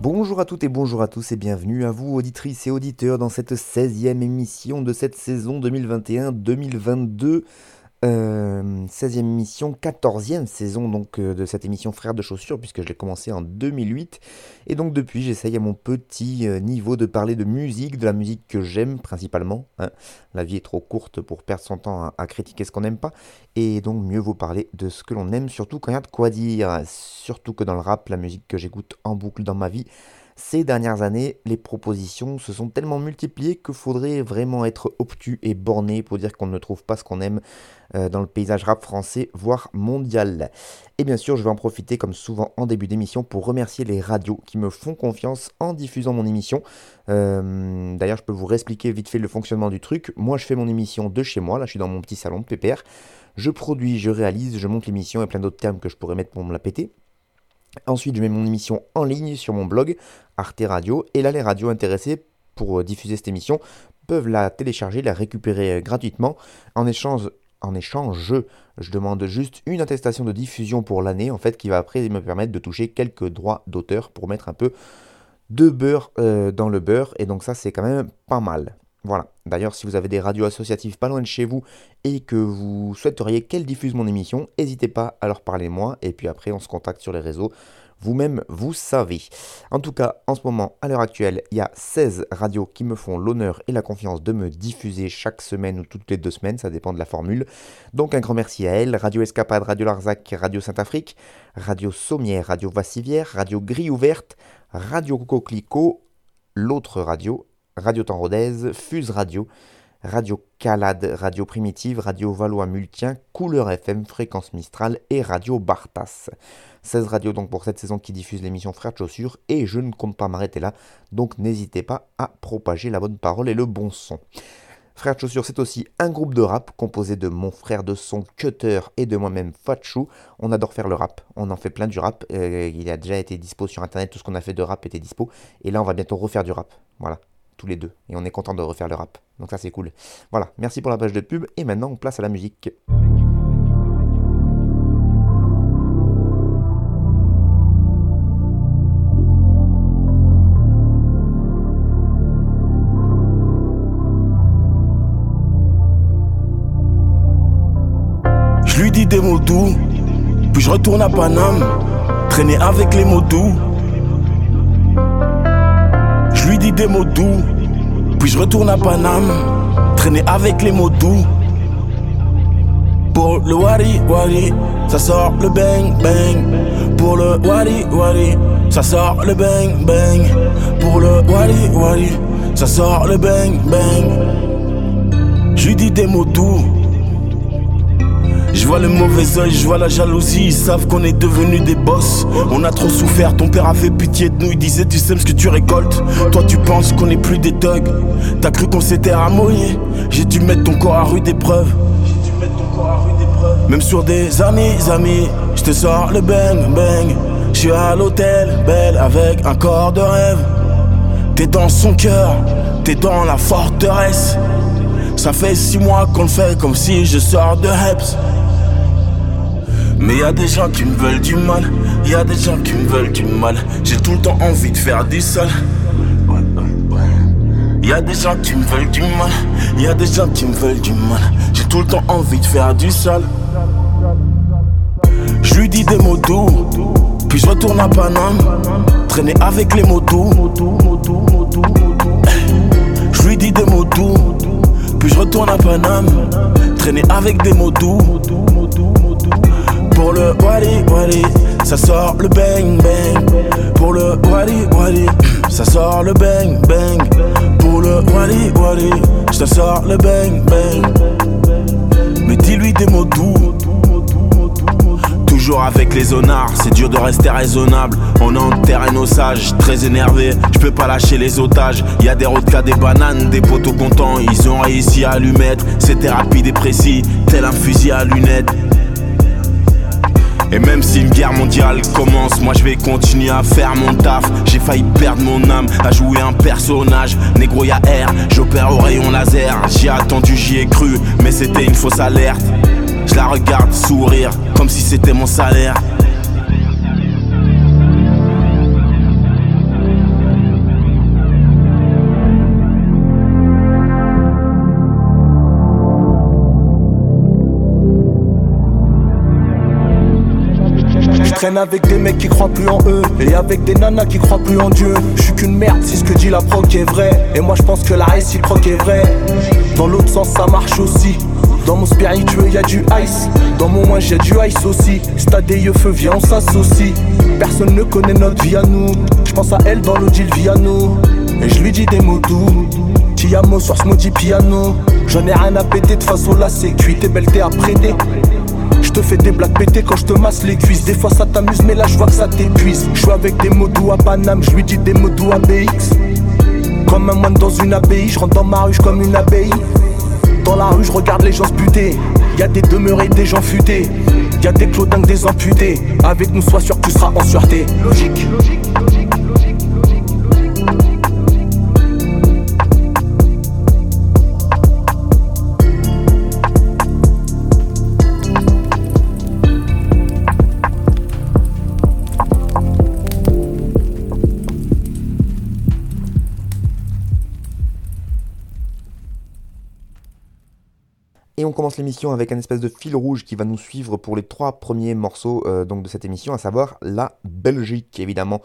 Bonjour à toutes et bonjour à tous et bienvenue à vous auditrices et auditeurs dans cette 16e émission de cette saison 2021-2022. Euh, 16e émission, 14e saison donc euh, de cette émission Frères de chaussures puisque je l'ai commencé en 2008 et donc depuis j'essaye à mon petit euh, niveau de parler de musique, de la musique que j'aime principalement. hein. La vie est trop courte pour perdre son temps à, à critiquer ce qu'on n'aime pas et donc mieux vaut parler de ce que l'on aime surtout quand il y a de quoi dire. Surtout que dans le rap, la musique que j'écoute en boucle dans ma vie, ces dernières années, les propositions se sont tellement multipliées qu'il faudrait vraiment être obtus et borné pour dire qu'on ne trouve pas ce qu'on aime euh, dans le paysage rap français, voire mondial. Et bien sûr, je vais en profiter, comme souvent en début d'émission, pour remercier les radios qui me font confiance en diffusant mon émission. Euh, D'ailleurs, je peux vous réexpliquer vite fait le fonctionnement du truc. Moi, je fais mon émission de chez moi, là, je suis dans mon petit salon de PPR. Je produis, je réalise, je monte l'émission et plein d'autres termes que je pourrais mettre pour me la péter. Ensuite, je mets mon émission en ligne sur mon blog Arte Radio. Et là, les radios intéressées pour euh, diffuser cette émission peuvent la télécharger, la récupérer euh, gratuitement. En échange, en échange, je, demande juste une attestation de diffusion pour l'année, en fait, qui va après me permettre de toucher quelques droits d'auteur pour mettre un peu de beurre euh, dans le beurre. Et donc ça, c'est quand même pas mal. Voilà. D'ailleurs, si vous avez des radios associatives pas loin de chez vous et que vous souhaiteriez qu'elles diffusent mon émission, n'hésitez pas à leur parler moi. Et puis après, on se contacte sur les réseaux. Vous-même, vous savez. En tout cas, en ce moment, à l'heure actuelle, il y a 16 radios qui me font l'honneur et la confiance de me diffuser chaque semaine ou toutes les deux semaines, ça dépend de la formule. Donc un grand merci à elles. Radio Escapade, Radio Larzac, Radio Saint-Afrique, Radio Sommière, Radio Vassivière, Radio Grille Ouverte, Radio Coco l'autre radio, Radio Temps Fuse Radio, Radio Calade, Radio Primitive, Radio Valois-Multien, Couleur FM, Fréquence Mistral et Radio Bartas. 16 radios donc pour cette saison qui diffusent l'émission Frères de Chaussures et je ne compte pas m'arrêter là, donc n'hésitez pas à propager la bonne parole et le bon son. Frères de Chaussures, c'est aussi un groupe de rap composé de mon frère de son Cutter et de moi-même Fatchou. On adore faire le rap, on en fait plein du rap. Euh, il a déjà été dispo sur internet, tout ce qu'on a fait de rap était dispo. Et là, on va bientôt refaire du rap. Voilà, les deux. Et on est content de refaire le rap. Donc ça, c'est cool. Voilà, merci pour la page de pub. Et maintenant, on place à la musique. Je lui dis des mots doux, puis je retourne à Paname, traîner avec les mots doux. Lui dis des mots doux, puis je retourne à Paname, traîner avec les mots doux. Pour le wari wari, ça sort le bang bang. Pour le wari wari, ça sort le bang bang. Pour le wari wari, ça sort le bang bang. Je lui dis des mots doux. Je vois le mauvais oeil, je vois la jalousie, ils savent qu'on est devenus des boss. On a trop souffert, ton père avait pitié de nous, il disait tu sèmes ce que tu récoltes. Toi tu penses qu'on est plus des thugs, t'as cru qu'on s'était ramoyé. J'ai dû mettre ton corps à rude épreuve. Même sur des amis, amis, je te sors le bang bang. Je suis à l'hôtel, belle avec un corps de rêve. T'es dans son cœur, t'es dans la forteresse. Ça fait six mois qu'on le fait comme si je sors de Heps. Mais y a des gens qui me veulent du mal, y a des gens qui me veulent du mal. J'ai tout le temps envie de faire du sale. Y a des gens qui me veulent du mal, y a des gens qui me veulent du mal. J'ai tout le temps envie de faire du sale. Je lui dis des mots doux, puis je retourne à Paname, traîner avec les mots doux. Je lui dis des mots doux, puis je retourne à Paname, traîner avec des mots doux. Pour le wali wali, ça sort le bang bang. Pour le wali wali, ça sort le bang bang. Pour le wali, je te sors le bang bang. mais dis-lui des mots doux. Toujours avec les honnards, c'est dur de rester raisonnable. On est en terrain osage, très énervé, je peux pas lâcher les otages. Y a des cas, des bananes, des poteaux contents, ils ont réussi à lui mettre. C'était rapide et précis, tel un fusil à lunettes. Et même si une guerre mondiale commence, moi je vais continuer à faire mon taf. J'ai failli perdre mon âme à jouer un personnage. Négro y'a air, j'opère au rayon laser. J'y attendu, j'y ai cru, mais c'était une fausse alerte. Je la regarde sourire, comme si c'était mon salaire. Traîne avec des mecs qui croient plus en eux Et avec des nanas qui croient plus en Dieu. Je suis qu'une merde si ce que dit la proc est vrai. Et moi je pense que la réciproque est vraie Dans l'autre sens ça marche aussi. Dans mon spiritueux y'a du ice. Dans mon moins j'ai du ice aussi. Stade des yeux feu viens on s'associe. Personne ne connaît notre vie à nous. Je pense à elle dans l'audil Viano Et je lui dis des mots doux. Tiamo sur ce maudit piano? J'en ai rien à péter de façon là c'est T'es belle t'es à prêter je te fais des blagues pétées quand je te masse les cuisses. Des fois ça t'amuse, mais là je vois que ça t'épuise. Je suis avec des mots doux à Paname, je lui dis des mots doux à BX. Comme un moine dans une abbaye, je rentre dans ma ruche comme une abeille. Dans la rue, je regarde les gens se buter. Y a des demeurés, des gens futés. Y a des clodingues, des amputés. Avec nous, sois sûr que tu seras en sûreté. Logique, logique, Et on commence l'émission avec un espèce de fil rouge qui va nous suivre pour les trois premiers morceaux euh, donc de cette émission, à savoir la Belgique évidemment.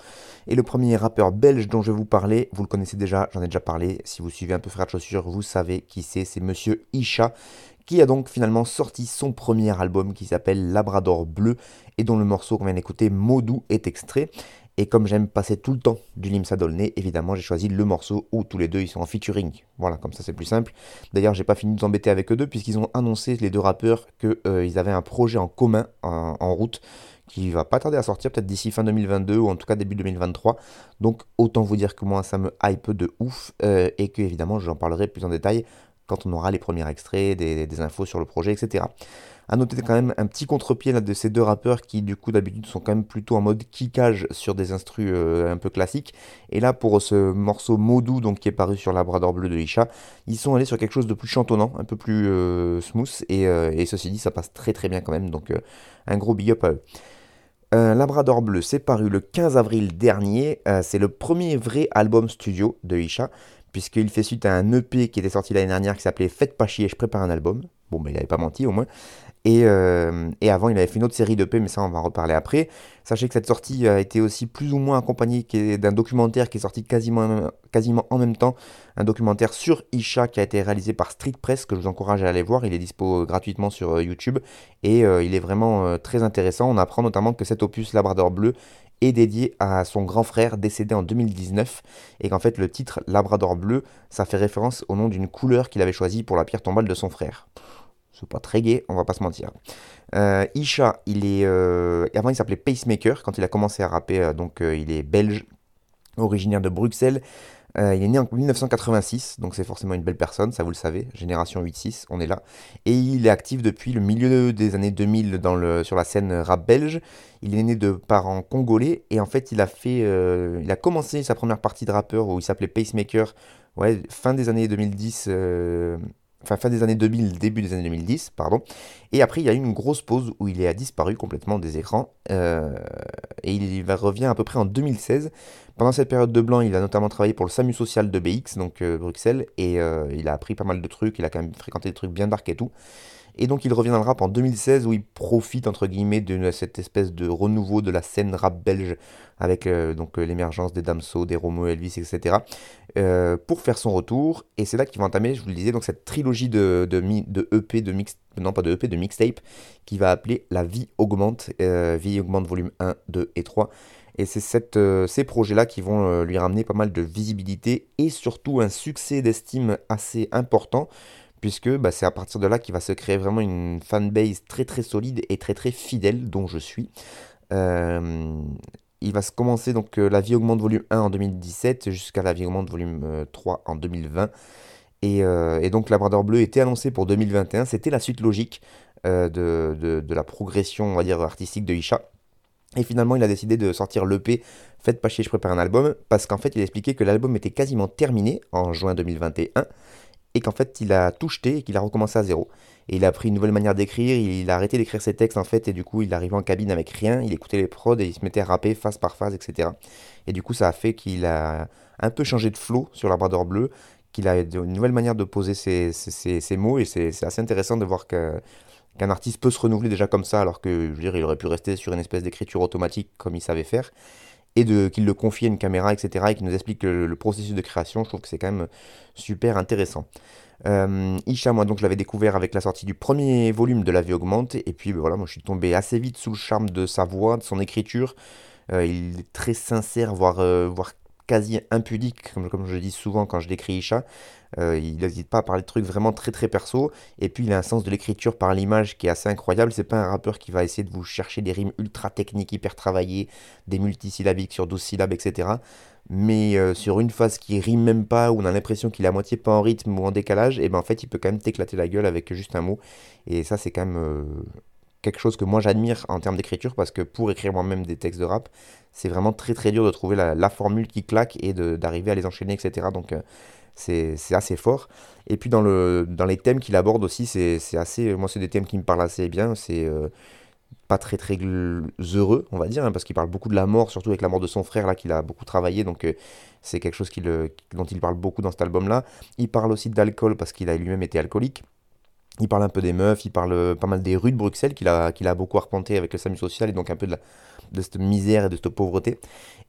Et le premier rappeur belge dont je vais vous parler, vous le connaissez déjà, j'en ai déjà parlé. Si vous suivez un peu Frère de vous savez qui c'est, c'est Monsieur Isha qui a donc finalement sorti son premier album qui s'appelle Labrador Bleu et dont le morceau qu'on vient d'écouter, Modou, est extrait. Et comme j'aime passer tout le temps du Limsa Dolné, évidemment, j'ai choisi le morceau où tous les deux ils sont en featuring. Voilà, comme ça c'est plus simple. D'ailleurs, j'ai pas fini de embêter avec eux deux, puisqu'ils ont annoncé, les deux rappeurs, qu'ils euh, avaient un projet en commun en, route qui va pas tarder à sortir, peut-être d'ici fin 2022 ou en tout cas début 2023. Donc autant vous dire que moi ça me hype de ouf euh, et que évidemment j'en parlerai plus en détail quand on aura les premiers extraits, des infos sur le projet, etc. A noter quand même un petit contre-pied de ces deux rappeurs qui du coup d'habitude sont quand même plutôt en mode kickage sur des instrus euh, un peu classiques. Et là pour ce morceau Modou donc qui est paru sur Labrador Bleu de Isha, ils sont allés sur quelque chose de plus chantonnant, un peu plus euh, smooth euh, et, ceci dit ça passe très très bien quand même donc un gros big up à eux. Labrador Bleu, c'est paru le 15 avril dernier. c'est le premier vrai album studio de Isha, puisqu'il fait suite à un EP qui était sorti l'année dernière qui s'appelait Faites pas chier, je prépare un album. Bon, mais il n'avait pas menti au moins. Euh, et, avant, il avait fait une autre série de P, mais ça, on va en reparler après. Sachez que cette sortie a été aussi plus ou moins accompagnée d'un documentaire qui est sorti quasiment, en même temps. Un documentaire sur Isha qui a été réalisé par Street Press, que je vous encourage à aller voir. Il est dispo gratuitement sur euh, YouTube. Et euh, il est vraiment très intéressant. On apprend notamment que cet opus Labrador Bleu est dédié à son grand frère décédé en 2019 et qu'en fait le titre Labrador Bleu ça fait référence au nom d'une couleur qu'il avait choisie pour la pierre tombale de son frère c'est pas très gay, on va pas se mentir. Euh, Isha, il est, euh, avant il s'appelait Pacemaker quand il a commencé à rapper, euh, donc il est belge, originaire de Bruxelles. il est né en 1986, donc c'est forcément une belle personne, ça vous le savez, génération 8-6, on est là. Et il est actif depuis le milieu des années 2000 dans le, sur la scène rap belge. Il est né de parents congolais et en fait il a fait, il a commencé sa première partie de rappeur où il s'appelait Pacemaker, ouais, fin des années 2010 enfin fin des années 2000, début des années 2010, pardon. Et après, il y a eu une grosse pause où il est disparu complètement des écrans. Euh, et il revient à peu près en 2016. Pendant cette période de blanc, il a notamment travaillé pour le SAMU social de BX, donc euh, Bruxelles, et euh, il a appris pas mal de trucs, il a quand même fréquenté des trucs bien dark et tout. Et donc il revient dans le rap en 2016 où il profite entre guillemets de cette espèce de renouveau de la scène rap belge avec euh, donc euh, l'émergence des Damso, des Romo Elvis, etc. Euh, pour faire son retour. Et c'est là qu'il va entamer, je vous le disais, cette trilogie de, de, EP, de EP, de mixtape, qui va appeler La vie augmente, Vie augmente volume 1, 2 et 3. Et c'est ces projets-là qui vont lui ramener pas mal de visibilité et surtout un succès d'estime assez important puisque bah, c'est à partir de là qu'il va se créer vraiment une fanbase très très solide et très très fidèle, dont je suis. Euh, il va se commencer donc La vie augmente volume 1 en 2017 jusqu'à La vie augmente volume 3 en 2020. Et, et, donc Labrador Bleu était annoncé pour 2021, c'était la suite logique de, la progression on va dire artistique de Isha. Et finalement, il a décidé de sortir l'EP Faites pas chier, je prépare un album, parce qu'en fait, il a expliqué que l'album était quasiment terminé en juin 2021, et qu'en fait, il a tout jeté et qu'il a recommencé à zéro. Et il a pris une nouvelle manière d'écrire, il a arrêté d'écrire ses textes en fait, et du coup, il arrivait en cabine avec rien, il écoutait les prods et il se mettait à rapper phase par phase, etc. Et du coup, ça a fait qu'il a un peu changé de flow sur la bradeur bleue, qu'il a une nouvelle manière de poser ses, ses mots, et c'est assez intéressant de voir qu'un artiste peut se renouveler déjà comme ça, alors que je veux dire, il aurait pu rester sur une espèce d'écriture automatique comme il savait faire, et qu'il le confie à une caméra, etc., et qu'il nous explique le, processus de création, je trouve que c'est quand même super intéressant. Euh, Isha, moi donc je l'avais découvert avec la sortie du premier volume de La vie augmente, et puis ben voilà, moi je suis tombé assez vite sous le charme de sa voix, de son écriture. Euh, il est très sincère, voire, euh, voire quasi impudique, comme, comme, je dis souvent quand je décris Isha. Euh, il n'hésite pas à parler de trucs vraiment très très perso. Et puis il a un sens de l'écriture par l'image qui est assez incroyable. C'est pas un rappeur qui va essayer de vous chercher des rimes ultra techniques, hyper travaillées, des multisyllabiques sur 12 syllabes, etc. Mais euh, sur une phase qui rime même pas, où on a l'impression qu'il est à moitié pas en rythme ou en décalage, et ben en fait il peut quand même t'éclater la gueule avec juste un mot. Et ça c'est quand même euh, quelque chose que moi j'admire en termes d'écriture parce que pour écrire moi-même des textes de rap, c'est vraiment très très dur de trouver la, formule qui claque et d'arriver à les enchaîner, etc. Donc c'est assez fort. Et puis dans, le, dans les thèmes qu'il aborde aussi, c'est assez. Moi, c'est des thèmes qui me parlent assez bien. C'est euh, pas très très heureux, on va dire, hein, parce qu'il parle beaucoup de la mort, surtout avec la mort de son frère, là, qu'il a beaucoup travaillé. Donc euh, c'est quelque chose dont il parle beaucoup dans cet album-là. Il parle aussi d'alcool parce qu'il a lui-même été alcoolique. Il parle un peu des meufs, il parle euh, pas mal des rues de Bruxelles qu'il a, beaucoup arpenté avec le SAMU social et donc un peu de, cette misère et de cette pauvreté.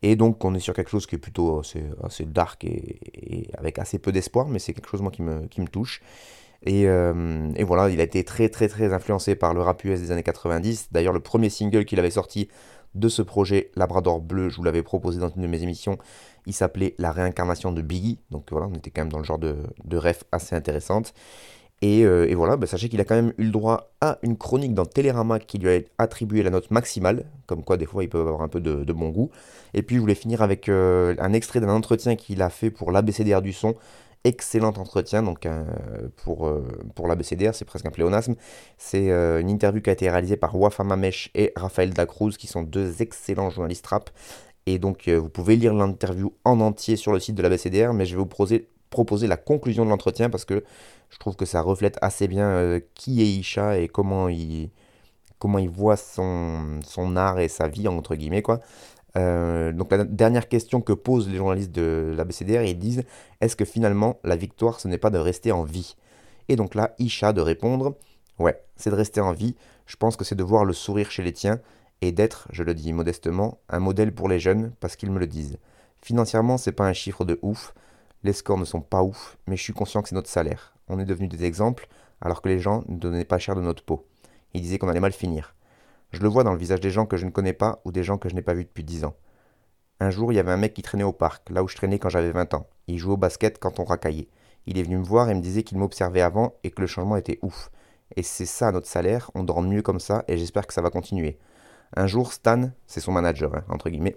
Et donc on est sur quelque chose qui est plutôt assez, dark et, avec assez peu d'espoir, mais c'est quelque chose moi qui me, touche. Et, euh, et, voilà, il a été très très très influencé par le rap US des années 90. D'ailleurs, le premier single qu'il avait sorti de ce projet, Labrador Bleu, je vous l'avais proposé dans une de mes émissions, il s'appelait La réincarnation de Biggie. Donc voilà, on était quand même dans le genre de, de ref assez intéressante. Euh, et, voilà, bah, sachez qu'il a quand même eu le droit à une chronique dans Télérama qui lui a attribué la note maximale, comme quoi des fois il peut avoir un peu de, bon goût. Et puis je voulais finir avec euh, un extrait d'un entretien qu'il a fait pour l'ABCDR du son. Excellent entretien donc pour, euh, pour l'ABCDR, c'est presque un pléonasme. C'est une interview qui a été réalisée par Wafa Mamesh et Raphaël Dacruz, qui sont deux excellents journalistes rap. Et donc vous pouvez lire l'interview en entier sur le site de l'ABCDR, mais je vais vous proposer, proposer la conclusion de l'entretien parce que je trouve que ça reflète assez bien euh, qui est Isha et comment il, comment il voit son, art et sa vie, entre guillemets. Quoi. Euh, donc la dernière question que posent les journalistes de la BCDR, ils disent est-ce que finalement la victoire ce n'est pas de rester en vie? Et donc là, Isha de répondre ouais, c'est de rester en vie, je pense que c'est de voir le sourire chez les tiens et d'être, je le dis modestement, un modèle pour les jeunes parce qu'ils me le disent. Financièrement, c'est pas un chiffre de ouf, les scores ne sont pas ouf, mais je suis conscient que c'est notre salaire on est devenus des exemples, alors que les gens ne donnaient pas cher de notre peau. Ils disaient qu'on allait mal finir. Je le vois dans le visage des gens que je ne connais pas ou des gens que je n'ai pas vus depuis dix ans. Un jour, il y avait un mec qui traînait au parc, là où je traînais quand j'avais 20 ans. Il jouait au basket quand on racaillait. Il est venu me voir et me disait qu'il m'observait avant et que le changement était ouf. Et c'est ça notre salaire, on dort mieux comme ça et j'espère que ça va continuer. Un jour, Stan, c'est son manager, hein, entre guillemets,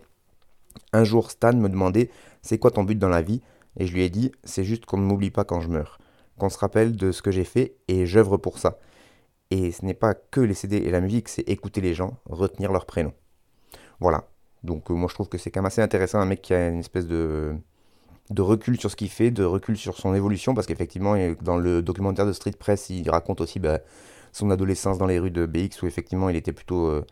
un jour, Stan me demandait c'est quoi ton but dans la vie? Et je lui ai dit c'est juste qu'on ne m'oublie pas quand je meurs qu'on se rappelle de ce que j'ai fait et j'œuvre pour ça. Et ce n'est pas que les CD et la musique, c'est écouter les gens, retenir leur prénom. Voilà. Donc euh, moi je trouve que c'est quand même assez intéressant un mec qui a une espèce de, de recul sur ce qu'il fait, de recul sur son évolution, parce qu'effectivement dans le documentaire de Street Press, il raconte aussi bah, son adolescence dans les rues de BX où effectivement il était plutôt... Euh,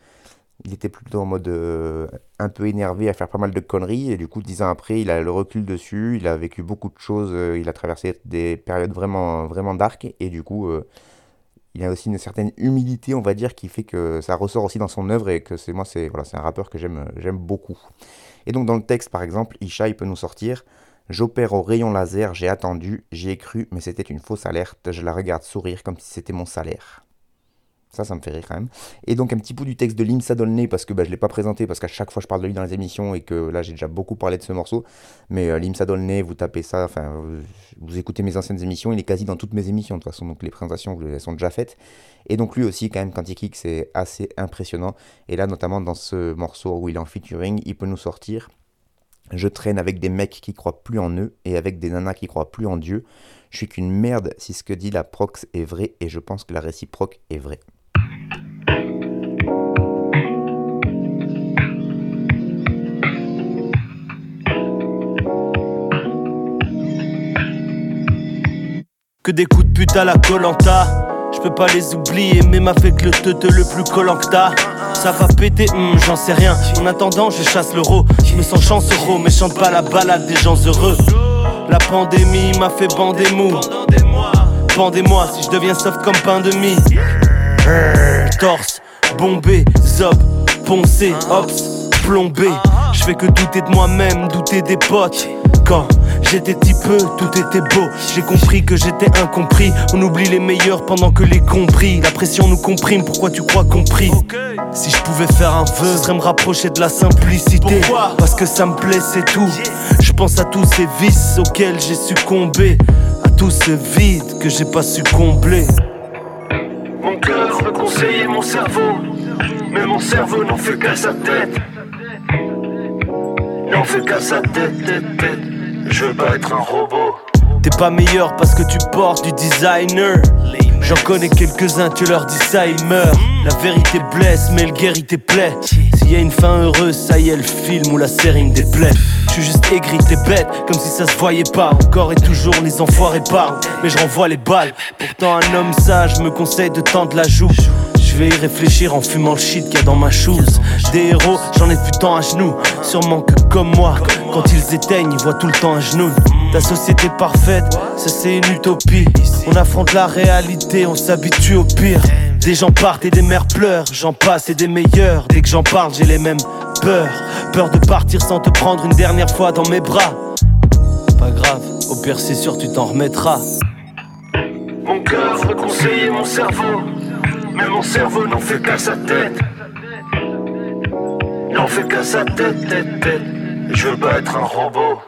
il était plutôt en mode euh, un peu énervé à faire pas mal de conneries et du coup dix ans après il a le recul dessus, il a vécu beaucoup de choses, euh, il a traversé des périodes vraiment vraiment dark et du coup euh, il a aussi une certaine humilité on va dire qui fait que ça ressort aussi dans son œuvre et que c'est moi c'est voilà un rappeur que j'aime beaucoup. Et donc dans le texte par exemple Isha il peut nous sortir J'opère au rayon laser, j'ai attendu, j'y ai cru, mais c'était une fausse alerte, je la regarde sourire comme si c'était mon salaire. Ça, ça me fait rire quand même. Et donc un petit bout du texte de Limsa Dolné, parce que bah, je ne l'ai pas présenté, parce qu'à chaque fois je parle de lui dans les émissions, et que là j'ai déjà beaucoup parlé de ce morceau. Mais euh, Limsa Dolné, vous tapez ça, enfin vous, écoutez mes anciennes émissions, il est quasi dans toutes mes émissions de toute façon, donc les présentations elles sont déjà faites. Et donc lui aussi quand même quand il kick c'est assez impressionnant. Et là notamment dans ce morceau où il est en featuring, il peut nous sortir. Je traîne avec des mecs qui croient plus en eux et avec des nanas qui croient plus en Dieu. Je suis qu'une merde si ce que dit la prox est vrai et je pense que la réciproque est vraie. Des coups de pute à la Colanta. Je peux pas les oublier, même avec le teute le plus collant que Ça va péter, hmm, j'en sais rien. En attendant, je chasse l'euro. Je me sens chancereau, mais chante pas la balade des gens heureux. La pandémie m'a fait bander mou. Pendez-moi si je deviens soft comme pain de mie. Torse, bombé, zob, poncé, ops, plombé. Je fais que douter de moi-même, douter des potes. Quand j'étais petit peu, tout était beau. J'ai compris que j'étais incompris. On oublie les meilleurs pendant que les compris. La pression nous comprime, pourquoi tu crois compris Si je pouvais faire un vœu, ce serait me rapprocher de la simplicité. Parce que ça me plaît, c'est tout. Je pense à tous ces vices auxquels j'ai succombé. À tout ce vide que j'ai pas su combler. Mon cœur veut conseiller mon cerveau, mais mon cerveau n'en fait qu'à sa tête. N'en fait qu'à sa tête, tête, tête. Je veux pas être un robot. T'es pas meilleur parce que tu portes du designer. J'en connais quelques-uns, tu leur dis ça, ils meurent. La vérité blesse, mais le guérit tes plaies. S'il y a une fin heureuse, ça y est, le film ou la série me déplaît. Je juste aigri, t'es bête, comme si ça se voyait pas. Encore et toujours, les enfoirés parlent, mais je renvoie les balles. Pourtant, un homme sage me conseille de tendre la joue. Je vais y réfléchir en fumant le shit qu'il y a dans ma chose. Des héros, j'en ai vu tant à genoux. Sûrement que comme moi, quand ils éteignent, ils voient tout le temps à genoux. Ta société parfaite, ça c'est une utopie. On affronte la réalité, on s'habitue au pire. Des gens partent et des mères pleurent, j'en passe et des meilleurs. Dès que j'en parle, j'ai les mêmes peurs. Peur de partir sans te prendre une dernière fois dans mes bras. Pas grave, au pire c'est sûr tu t'en remettras. Mon cœur conseiller mon cerveau. Mais mon cerveau n'en fait qu'à sa tête. N'en fait qu'à sa tête, tête, tête. Je veux pas être un robot.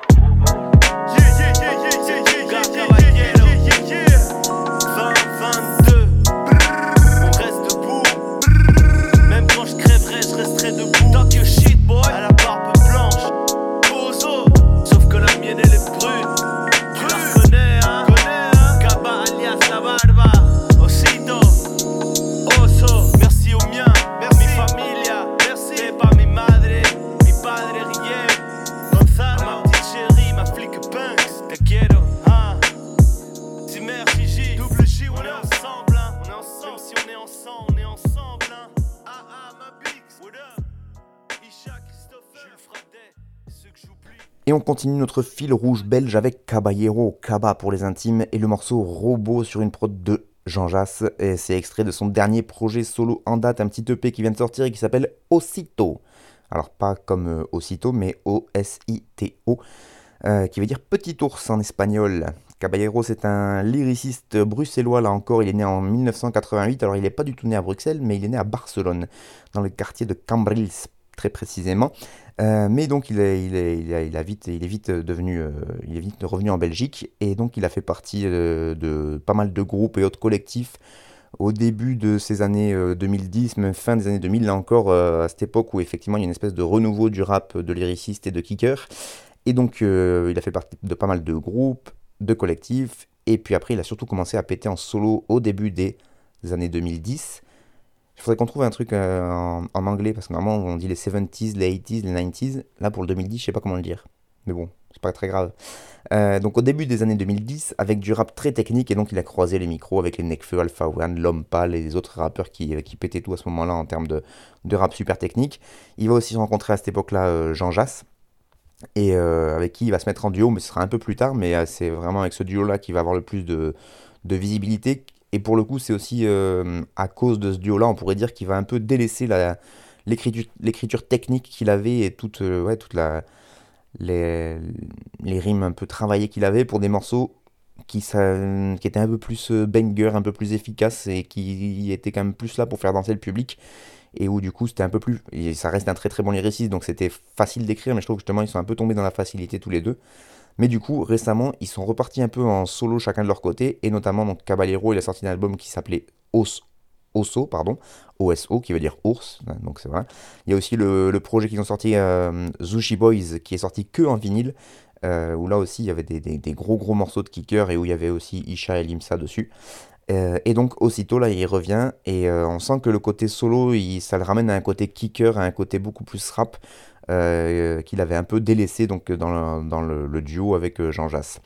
Et on continue notre fil rouge belge avec Caballero, Caba pour les intimes, et le morceau Robot sur une prod de Jean Jass. C'est extrait de son dernier projet solo en date, un petit EP qui vient de sortir et qui s'appelle Osito. Alors pas comme euh, Osito, mais O-S-I-T-O, euh, qui veut dire petit ours en espagnol. Caballero, c'est un lyriciste bruxellois, là encore, il est né en 1988, alors il n'est pas du tout né à Bruxelles, mais il est né à Barcelone, dans le quartier de Cambrils, très précisément. Euh, mais donc il est, il, est, il, a, vite, il est vite devenu, euh, il est vite revenu en Belgique et donc il a fait partie euh, de pas mal de groupes et autres collectifs au début de ces années 2010, même fin des années 2000, là encore à cette époque où effectivement il y a une espèce de renouveau du rap, de lyriciste et de kicker. Et donc il a fait partie de pas mal de groupes, de collectifs et puis après il a surtout commencé à péter en solo au début des années 2010. Il faudrait qu'on trouve un truc euh, en, anglais, parce que normalement on dit les 70s, les 80s, les 90s. Là pour le 2010, je sais pas comment le dire. Mais bon, c'est pas très grave. Euh, donc au début des années 2010, avec du rap très technique, et donc il a croisé les micros avec les Nekfeu, Alpha One, et les autres rappeurs qui, euh, qui pétaient tout à ce moment-là en termes de, de, rap super technique. Il va aussi rencontrer à cette époque-là Jean Jass, et avec qui il va se mettre en duo, mais ce sera un peu plus tard, mais c'est vraiment avec ce duo-là qu'il va avoir le plus de, de visibilité et pour le coup, c'est aussi euh, à cause de ce duo-là, on pourrait dire qu'il va un peu délaisser l'écriture technique qu'il avait et toute, euh, toute la, les, rimes un peu travaillées qu'il avait pour des morceaux qui, ça, qui était un peu plus banger, un peu plus efficace et qui était quand même plus là pour faire danser le public et où du coup c'était un peu plus. Et ça reste un très très bon lyriciste, donc c'était facile d'écrire, mais je trouve que justement ils sont un peu tombés dans la facilité tous les deux. Mais du coup, récemment, ils sont repartis un peu en solo chacun de leur côté, et notamment donc Caballero, il a sorti un album qui s'appelait Os, Oso, pardon, OSO, qui veut dire ours, hein, donc c'est vrai. Il y a aussi le, projet qu'ils ont sorti, euh, Zushi Boys, qui est sorti que en vinyle, euh, où là aussi il y avait des, gros gros morceaux de kicker et où il y avait aussi Isha et Limsa dessus. Euh, et donc aussitôt là il revient et on sent que le côté solo ça le ramène à un côté kicker, à un côté beaucoup plus rap qu'il avait un peu délaissé donc dans le, dans le, duo avec Jean Jass.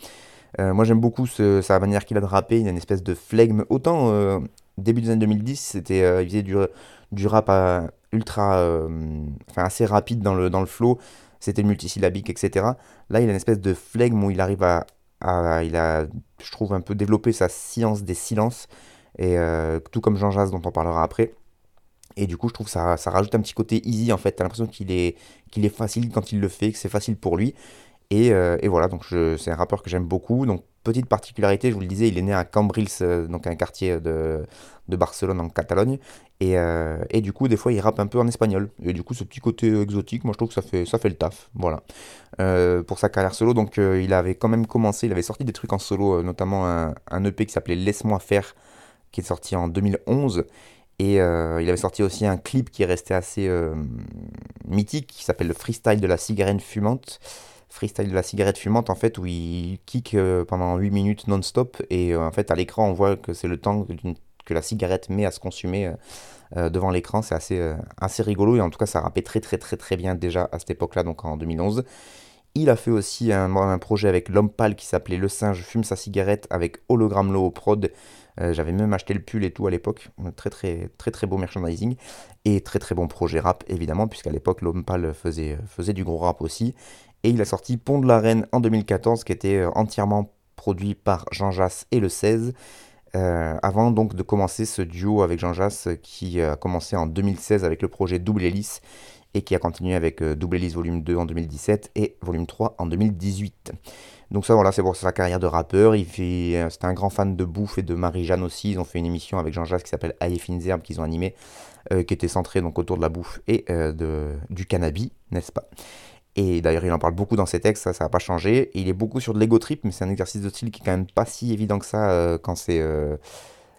moi j'aime beaucoup sa manière qu'il a de rapper, il a une espèce de flegme. Autant début des années 2010 c'était il faisait du, du rap ultra, enfin assez rapide dans le, dans le flow, c'était multisyllabique etc. Là il a une espèce de flegme où il arrive à, il a, je trouve, un peu développé sa science des silences, et euh, tout comme Jean Jass, dont on parlera après. Et du coup, je trouve que ça, ça rajoute un petit côté easy en fait. T'as l'impression qu'il est, qu'il est facile quand il le fait, que c'est facile pour lui. Et, euh, et voilà, donc c'est un rappeur que j'aime beaucoup. Donc, petite particularité, je vous le disais, il est né à Cambrils, euh, donc un quartier de, de Barcelone en Catalogne. Et, euh, et, du coup, des fois, il rappe un peu en espagnol. Et du coup, ce petit côté exotique, moi, je trouve que ça fait, ça fait le taf. Voilà. Pour sa carrière solo, donc il avait quand même commencé, il avait sorti des trucs en solo, notamment un, un, EP qui s'appelait Laisse-moi faire, qui est sorti en 2011. Et il avait sorti aussi un clip qui est resté assez mythique, qui s'appelle le freestyle de la cigarette fumante. Freestyle de la cigarette fumante en fait où il kick euh, pendant 8 minutes non-stop. Et euh, en fait à l'écran on voit que c'est le temps que la cigarette met à se consumer euh, devant l'écran. C'est assez, assez rigolo. Et en tout cas ça rappait très très très très bien déjà à cette époque là donc en 2011 il a fait aussi un, un projet avec l'homme pâle qui s'appelait Le singe fume sa cigarette avec Hologram Low prod j'avais même acheté le pull et tout à l'époque. Très très très beau merchandising. Et très très bon projet rap évidemment, puisqu'à l'époque l'homme pâle faisait, faisait du gros rap aussi. Et il a sorti Pont de la Reine en 2014, qui était euh, entièrement produit par Jean Jass et le 16. Euh, avant donc de commencer ce duo avec Jean Jass qui a commencé en 2016 avec le projet Double Hélice et qui a continué avec euh, Double Hélice volume 2 en 2017 et volume 3 en 2018. Donc ça voilà, c'est pour sa carrière de rappeur. Il fait, c'était un grand fan de bouffe et de Marie-Jeanne aussi. Ils ont fait une émission avec Jean Jass qui s'appelle Aïe Fines qu'ils ont animé, qui était centrée donc autour de la bouffe et de, du cannabis, n'est-ce pas? Et d'ailleurs, il en parle beaucoup dans ses textes, ça, ça n'a pas changé. il est beaucoup sur de l'ego trip, mais c'est un exercice de style qui est quand même pas si évident que ça euh, quand c'est euh,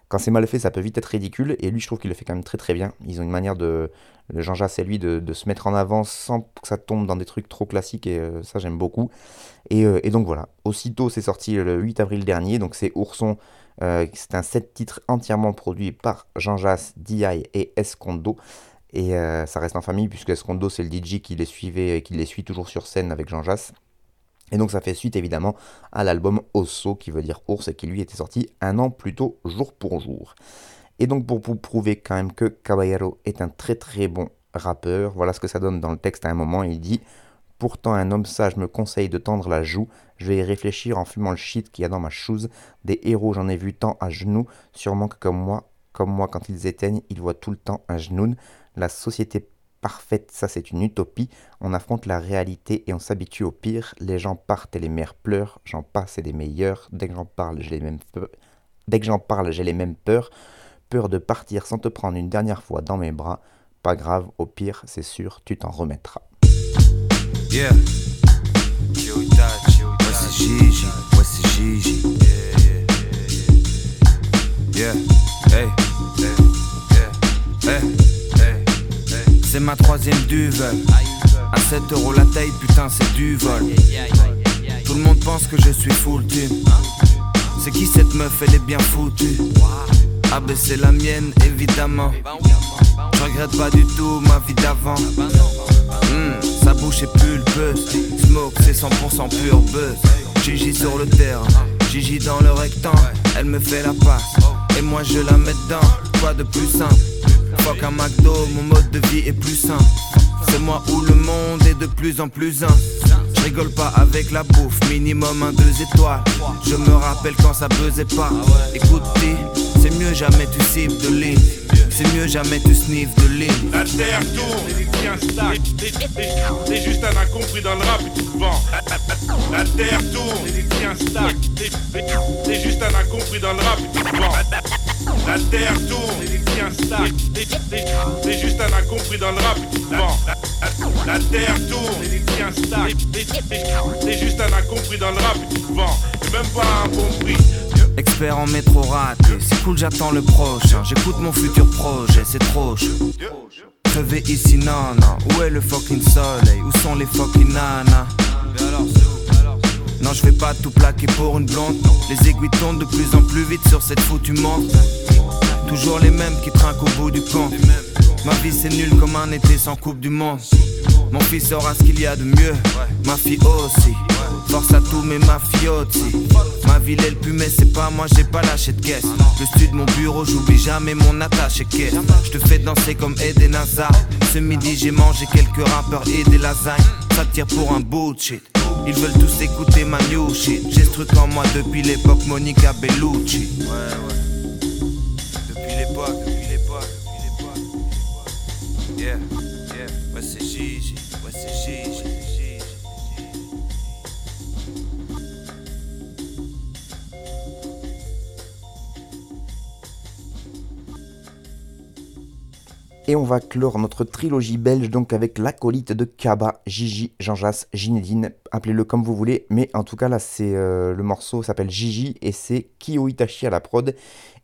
quand c'est mal fait, ça peut vite être ridicule. Et lui, je trouve qu'il le fait quand même très très bien. Ils ont une manière de le Jean Jass et lui de, se mettre en avant sans que ça tombe dans des trucs trop classiques. Et euh, ça, j'aime beaucoup. Et, et, donc voilà. Aussitôt, c'est sorti le 8 avril dernier. Donc c'est Ourson. c'est un set titres entièrement produit par Jean Jass, D.I. et Escondo. Et euh, ça reste en famille, puisque Escondo, c'est le DJ qui les suivait et qui les suit toujours sur scène avec Jean Jass. Et donc ça fait suite évidemment à l'album Osso, qui veut dire ours, et qui lui était sorti un an plus tôt, jour pour jour. Et donc pour vous prouver quand même que Caballero est un très très bon rappeur, voilà ce que ça donne dans le texte à un moment, il dit Pourtant un homme sage me conseille de tendre la joue, je vais y réfléchir en fumant le shit qu'il y a dans ma chose. Des héros j'en ai vu tant à genoux, sûrement que comme moi, comme moi quand ils éteignent, ils voient tout le temps un genoune. La société parfaite, ça c'est une utopie. On affronte la réalité et on s'habitue au pire. Les gens partent et les mères pleurent. J'en passe et les meilleurs. Dès que j'en parle, j'ai les mêmes Dès que j'en parle, j'ai les mêmes peurs. Peur de partir sans te prendre une dernière fois dans mes bras. Pas grave, au pire, c'est sûr, tu t'en remettras. Yeah. Troisième duve. À 7 euros la taille, putain, c'est du vol. Tout le monde pense que je suis full team. C'est qui cette meuf, elle est bien foutue. Ah, ben c'est la mienne, évidemment. Je regrette pas du tout ma vie d'avant. Hmm, sa bouche est pulpeuse. Smoke, c'est 100% pur buzz. Gigi sur le terrain, Gigi dans le rectangle. Elle me fait la passe, et moi je la mets dedans. Quoi de plus simple? Fuck un McDo, mon mode de vie est plus sain. C'est moi où le monde est de plus en plus un. Je rigole pas avec la bouffe, minimum un deux étoiles. Je me rappelle quand ça pesait pas. Écoute, c'est mieux jamais tu cibles de ligne. C'est mieux jamais tu sniffes de ligne. La terre tourne et les stack. T'es juste un incompris dans le rap et tu te vends. La terre tourne et les tiens stack. T'es juste un incompris dans le rap et tu te vends. La terre tourne et les tiens stack. T'es juste un incompris dans le rap vends. La terre tourne et les tiens stack. T'es juste un incompris dans le rap. Et même pas un bon prix. Expert en métro raté, c'est cool, j'attends le prochain. J'écoute mon futur projet, c'est trop chaud. Crever ici, non, non. Où est le fucking soleil? Où sont les fucking nanas? Non, je vais pas tout plaquer pour une blonde. Les aiguilles tournent de plus en plus vite sur cette foutue montre. Toujours les mêmes qui trinquent au bout du compte. Ma vie c'est nul comme un été sans coupe du monde. Mon fils saura ce qu'il y a de mieux, ma fille aussi. Force à tous mes mafiosi. Ma ville est le plus mais c'est pas moi, j'ai pas lâché de caisse. Le stud de mon bureau, j'oublie jamais mon attache et caisse. Je te fais danser comme Eden Hazard. Ce midi, j'ai mangé quelques rappeurs et des lasagnes. Ça tire pour un bullshit. Ils veulent tous écouter ma. J'ai ce truc en moi depuis l'époque Monica Bellucci. Ouais. Et on va clore notre trilogie belge donc avec l'acolyte de Kaba, Gigi, Jean Jas, Ginedine, appelez-le comme vous voulez, mais en tout cas là c'est euh, le morceau s'appelle Gigi et c'est Kyo Itachi à la prod.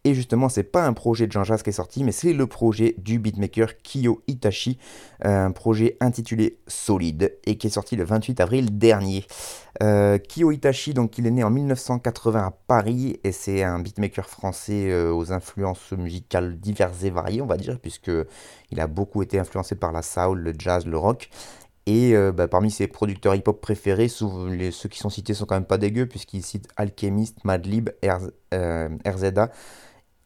Et justement, c'est pas un projet de Jean Jas qui est sorti, mais c'est le projet du beatmaker Kyo Itachi, un projet intitulé Solide et qui est sorti le 28 avril dernier. Euh, Kyo Itachi, donc il est né en 1980 à Paris et c'est un beatmaker français euh, aux influences musicales diverses et variées, on va dire, puisque il a beaucoup été influencé par la soul, le jazz, le rock. Et euh, bah, parmi ses producteurs hip-hop préférés, ceux qui sont cités sont quand même pas dégueux, puisqu'il cite Alchemist, Madlib, R, euh, RZA,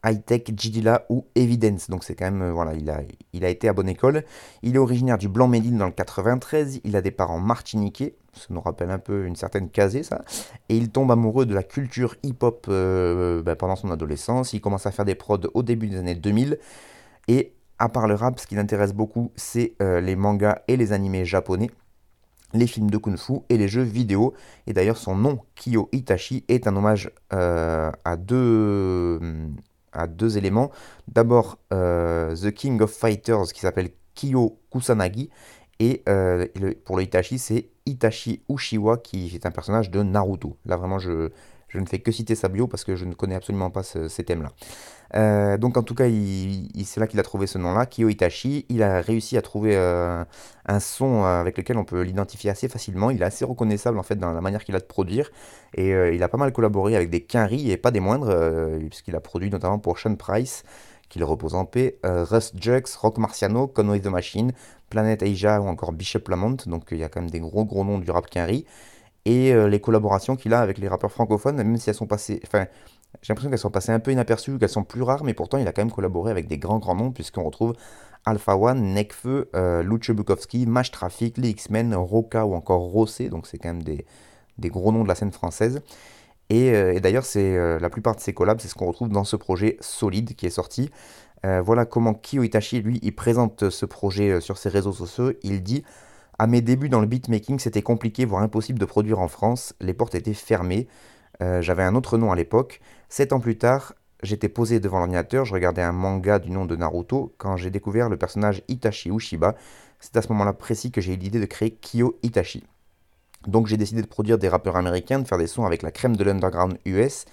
Hightech, Jidila ou Evidence. Donc c'est quand même, euh, voilà, il a, été à bonne école. Il est originaire du Blanc-Ménil dans le 93. Il a des parents martiniquais. Ça nous rappelle un peu une certaine casée, ça. Et il tombe amoureux de la culture hip-hop euh, bah, pendant son adolescence. Il commence à faire des prods au début des années 2000. Et à part le rap, ce qui l'intéresse beaucoup, c'est euh, les mangas et les animés japonais les films de kung-fu et les jeux vidéo. Et d'ailleurs, son nom, Kyo Itachi, est un hommage euh, à, deux, deux éléments. D'abord, euh, The King of Fighters, qui s'appelle Kyo Kusanagi. Et euh, pour le Itachi, c'est Itachi Uchiwa, qui est un personnage de Naruto. Là, vraiment, je, je ne fais que citer sa bio parce que je ne connais absolument pas ce- ces thèmes-là. Euh, donc en tout cas, c'est là qu'il a trouvé ce nom-là, Kyo Itachi. Il a réussi à trouver euh, un son euh, avec lequel on peut l'identifier assez facilement. Il est assez reconnaissable en fait dans la manière qu'il a de produire. Et il a pas mal collaboré avec des quinries et pas des moindres, puisqu'il a produit notamment pour Sean Price, qu'il repose en paix, Russ Jux, Rock Marciano, Conway the Machine, Planet Asia ou encore Bishop Lamont. Donc il y a quand même des gros gros noms du rap quinry. Et euh, les collaborations qu'il a avec les rappeurs francophones, même si elles sont passées. Enfin, j'ai l'impression qu'elles sont passées un peu inaperçues, qu'elles sont plus rares, mais pourtant il a quand même collaboré avec des grands grands noms, puisqu'on retrouve Alpha One, Nekfeu, euh, Bukowski, Mash Traffic, les X-Men, Roca ou encore Rossé, donc c'est quand même des, des gros noms de la scène française. Et, euh, et d'ailleurs, c'est euh, la plupart de ces collabs, c'est ce qu'on retrouve dans ce projet Solide qui est sorti. Voilà comment Kyo Itachi, lui, il présente ce projet sur ses réseaux sociaux. Il dit À mes débuts dans le beatmaking, c'était compliqué, voire impossible de produire en France. Les portes étaient fermées. Euh, J'avais un autre nom à l'époque. Sept ans plus tard, j'étais posé devant l'ordinateur, je regardais un manga du nom de Naruto quand j'ai découvert le personnage Itachi Uchiba. C'est à ce moment-là précis que j'ai eu l'idée de créer Kyo Itachi. Donc j'ai décidé de produire des rappeurs américains, de faire des sons avec la crème de l'underground US,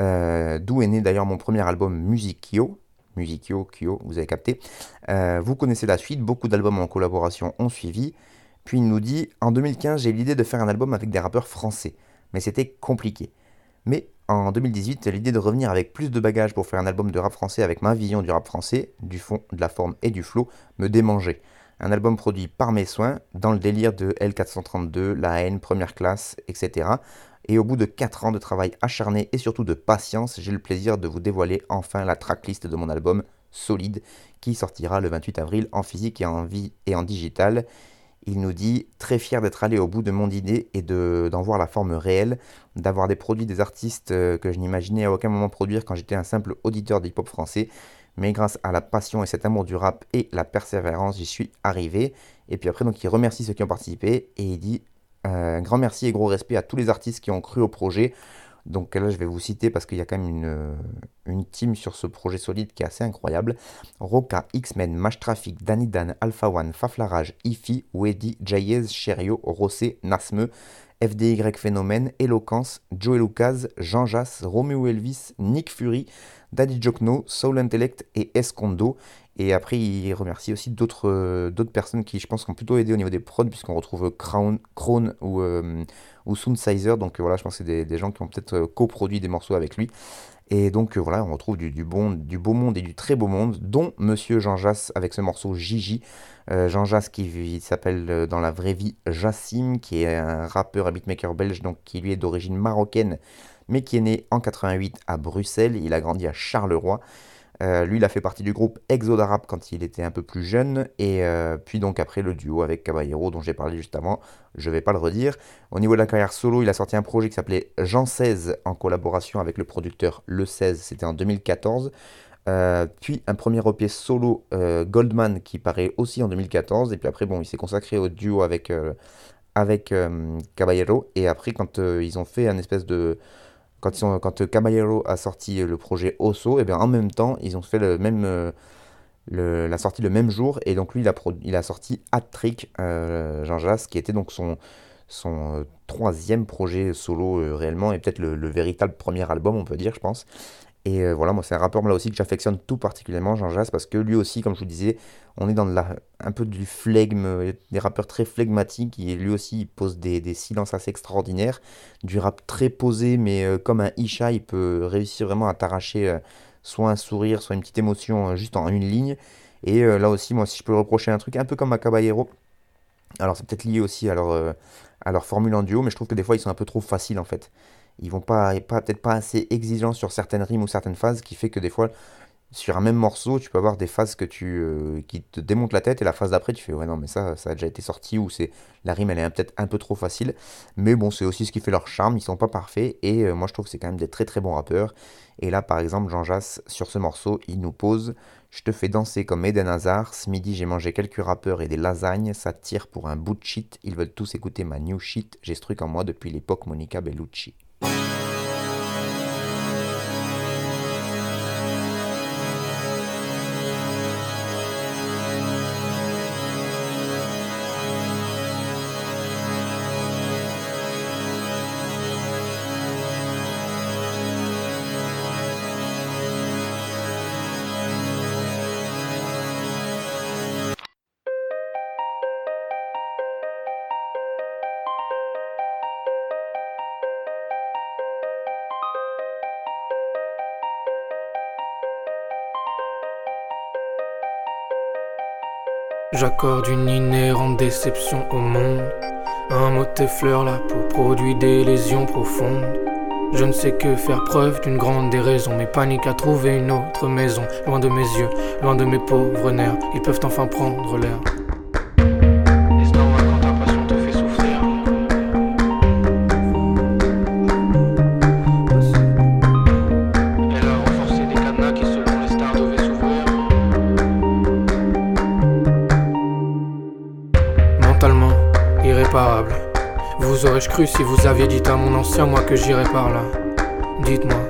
euh, d'où est né d'ailleurs mon premier album Musicchio. Musicchio, Kyo, vous avez capté. Euh, vous connaissez la suite, beaucoup d'albums en collaboration ont suivi. Puis il nous dit En 2015, j'ai l'idée de faire un album avec des rappeurs français, mais c'était compliqué. Mais en 2018, l'idée de revenir avec plus de bagages pour faire un album de rap français avec ma vision du rap français, du fond, de la forme et du flow, me démangeait. Un album produit par mes soins, dans le délire de L432, La haine, Première classe, etc. Et au bout de 4 ans de travail acharné et surtout de patience, j'ai le plaisir de vous dévoiler enfin la tracklist de mon album Solide, qui sortira le 28 avril en physique et en, vie et en digital. Il nous dit très fier d'être allé au bout de mon idée et de- d'en voir la forme réelle, d'avoir des produits des artistes euh, que je n'imaginais à aucun moment produire quand j'étais un simple auditeur d'hip-hop français. mais grâce à la passion et cet amour du rap et la persévérance, j'y suis arrivé. Et puis après, donc, il remercie ceux qui ont participé et il dit euh, un grand merci et gros respect à tous les artistes qui ont cru au projet. Donc là, je vais vous citer parce qu'il y a quand même une, euh, une, team sur ce projet solide qui est assez incroyable. Roca, X-Men, Mash Traffic, Danny Dan, Alpha One, Faflarage, Ifi, Weddy, Jayez, Cherio, Rossé, Nasme, FDY Phénomène, Eloquence, Joey Lucas, Jean Jass, Romeo Elvis, Nick Fury, Daddy Jokno, Soul Intellect et Escondo. Et après, il remercie aussi d'autres euh, d'autres personnes qui, je pense, ont plutôt aidé au niveau des prods, puisqu'on retrouve Crown, Crown ou, euh, ou. Donc voilà, je pense que c'est des, gens qui ont peut-être euh, coproduit des morceaux avec lui. Et donc voilà, on retrouve du, bon, du beau monde et du très beau monde, dont Monsieur Jean Jass avec ce morceau Gigi. Jean Jass qui s'appelle dans la vraie vie Jassim, qui est un rappeur et beatmaker belge, donc qui lui est d'origine marocaine, mais qui est né en 88 à Bruxelles. Il a grandi à Charleroi. Euh, lui, il a fait partie du groupe Exode Arabe quand il était un peu plus jeune. Et euh, puis donc après le duo avec Caballero dont j'ai parlé juste avant. Je ne vais pas le redire. Au niveau de la carrière solo, il a sorti un projet qui s'appelait Jean 16 en collaboration avec le producteur Le 16. C'était en 2014. Euh, puis un premier EP solo Goldman qui paraît aussi en 2014. Et puis après, bon, il s'est consacré au duo avec, avec Caballero. Et après, quand ils ont fait un espèce de quand, ils quand Caballero a sorti le projet Osso, et eh bien en même temps, ils ont fait le même, euh, la sortie le même jour. Et donc lui, il a, il a sorti Hat Trick, euh, Jean Jass, qui était donc son, son euh, troisième projet solo réellement, et peut-être le, véritable premier album, on peut dire, je pense. Et euh, voilà, moi c'est un rappeur là aussi que j'affectionne tout particulièrement, Jean Jass, parce que lui aussi, comme je vous disais, on est dans un peu du flegme, euh, des rappeurs très flegmatiques, et lui aussi il pose des, silences assez extraordinaires, du rap très posé, mais euh, comme un Isha, il peut réussir vraiment à t'arracher soit un sourire, soit une petite émotion juste en une ligne. Et là aussi, moi si je peux reprocher un truc, un peu comme à Caballero, alors c'est peut-être lié aussi à leur, à formule en duo, mais je trouve que des fois ils sont un peu trop faciles en fait ils vont pas, pas peut-être pas assez exigeants sur certaines rimes ou certaines phases, qui fait que des fois, sur un même morceau, tu peux avoir des phases euh, qui te démontent la tête, et la phase d'après, tu fais ouais non mais ça, ça a déjà été sorti, ou c'est la rime elle est peut-être un peu trop facile, mais bon c'est aussi ce qui fait leur charme, ils sont pas parfaits, et euh, moi je trouve que c'est quand même des très très bons rappeurs, et là par exemple Jean Jass, sur ce morceau, il nous pose je te fais danser comme Eden Hazard. Ce midi, j'ai mangé quelques rappeurs et des lasagnes. Ça tire pour un bout de shit. Ils veulent tous écouter ma new shit. J'ai ce truc en moi depuis l'époque Monica Bellucci. J'accorde une inhérente déception au monde. Un mot t'effleure la peau, produit des lésions profondes. Je ne sais que faire preuve d'une grande déraison. Mes paniques à trouver une autre maison. Loin de mes yeux, loin de mes pauvres nerfs. Ils peuvent enfin prendre l'air. Aurais-je cru si vous aviez dit à mon ancien moi que j'irais par là Dites-moi,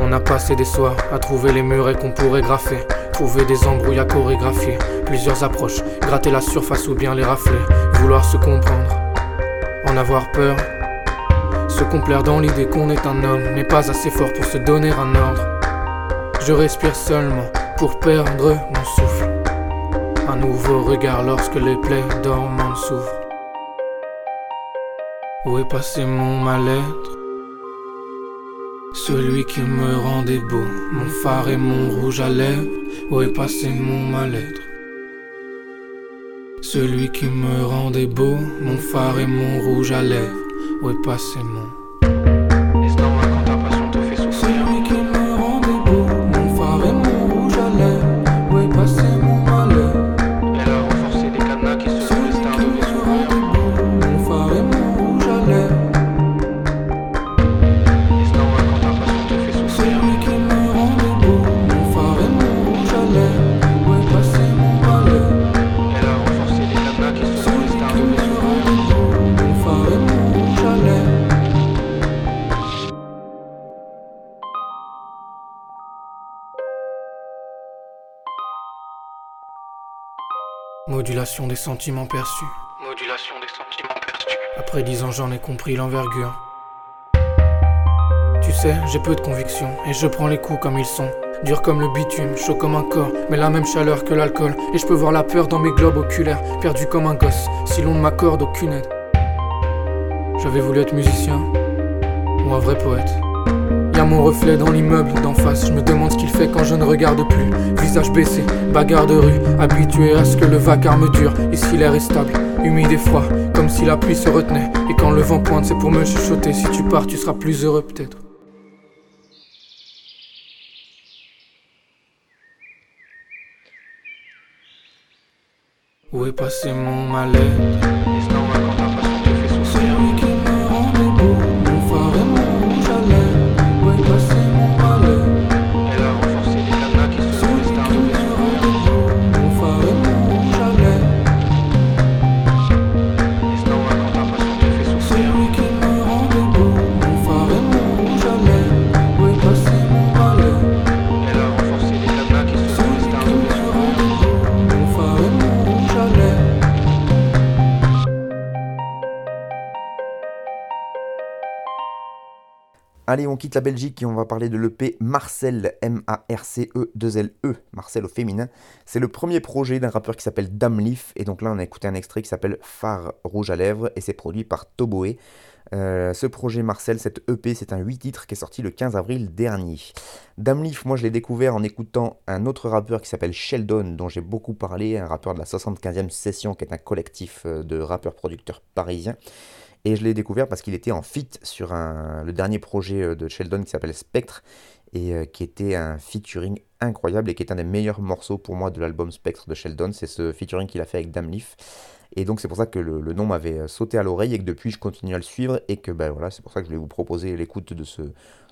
on a passé des soirs à trouver les murets qu'on pourrait graffer, trouver des embrouilles à chorégraphier, plusieurs approches, gratter la surface ou bien les rafler, vouloir se comprendre, en avoir peur, se complaire dans l'idée qu'on est un homme, mais pas assez fort pour se donner un ordre. Je respire seulement pour perdre mon souffle. Un nouveau regard lorsque les plaies dormantes s'ouvrent. Où est passé mon mal-être? Celui qui me rendait beau, mon phare et mon rouge à lèvres. Où est passé mon mal-être? Celui qui me rendait beau, mon phare et mon rouge à lèvres. Où est passé mon Modulation des sentiments perçus. Modulation des sentiments perçus. Après dix ans, j'en ai compris l'envergure. Tu sais, j'ai peu de conviction et je prends les coups comme ils sont. Dur comme le bitume, chaud comme un corps, mais la même chaleur que l'alcool. Et je peux voir la peur dans mes globes oculaires, perdu comme un gosse, si l'on ne m'accorde aucune aide. J'avais voulu être musicien ou un vrai poète. Mon reflet dans l'immeuble d'en face. Je me demande ce qu'il fait quand je ne regarde plus. Visage baissé, bagarre de rue, habitué à ce que le vacarme dure. Ici l'air est stable, humide et froid, comme si la pluie se retenait. Et quand le vent pointe, c'est pour me chuchoter. Si tu pars, tu seras plus heureux peut-être. Où est passé mon mal-être? Allez, on quitte la Belgique et on va parler de l'EP Marcel, M-A-R-C-E-2-L-E, e, Marcel au féminin. C'est le premier projet d'un rappeur qui s'appelle Damleaf, et donc là on a écouté un extrait qui s'appelle Phare Rouge à Lèvres, et c'est produit par Toboe. Euh, ce projet Marcel, cette EP, c'est un 8 titres qui est sorti le 15 avril dernier. Damleaf, moi je l'ai découvert en écoutant un autre rappeur qui s'appelle Sheldon, dont j'ai beaucoup parlé, un rappeur de la 75e session, qui est un collectif euh, de rappeurs-producteurs parisiens. Et je l'ai découvert parce qu'il était en fit sur le dernier projet euh, de Sheldon qui s'appelle Spectre et euh, qui était un featuring incroyable et qui est un des meilleurs morceaux pour moi de l'album Spectre de Sheldon. C'est ce featuring qu'il a fait avec Damleaf. Et donc c'est pour ça que le, nom m'avait euh, sauté à l'oreille et que depuis je continue à le suivre et que ben voilà, c'est pour ça que je vais vous proposer l'écoute de ce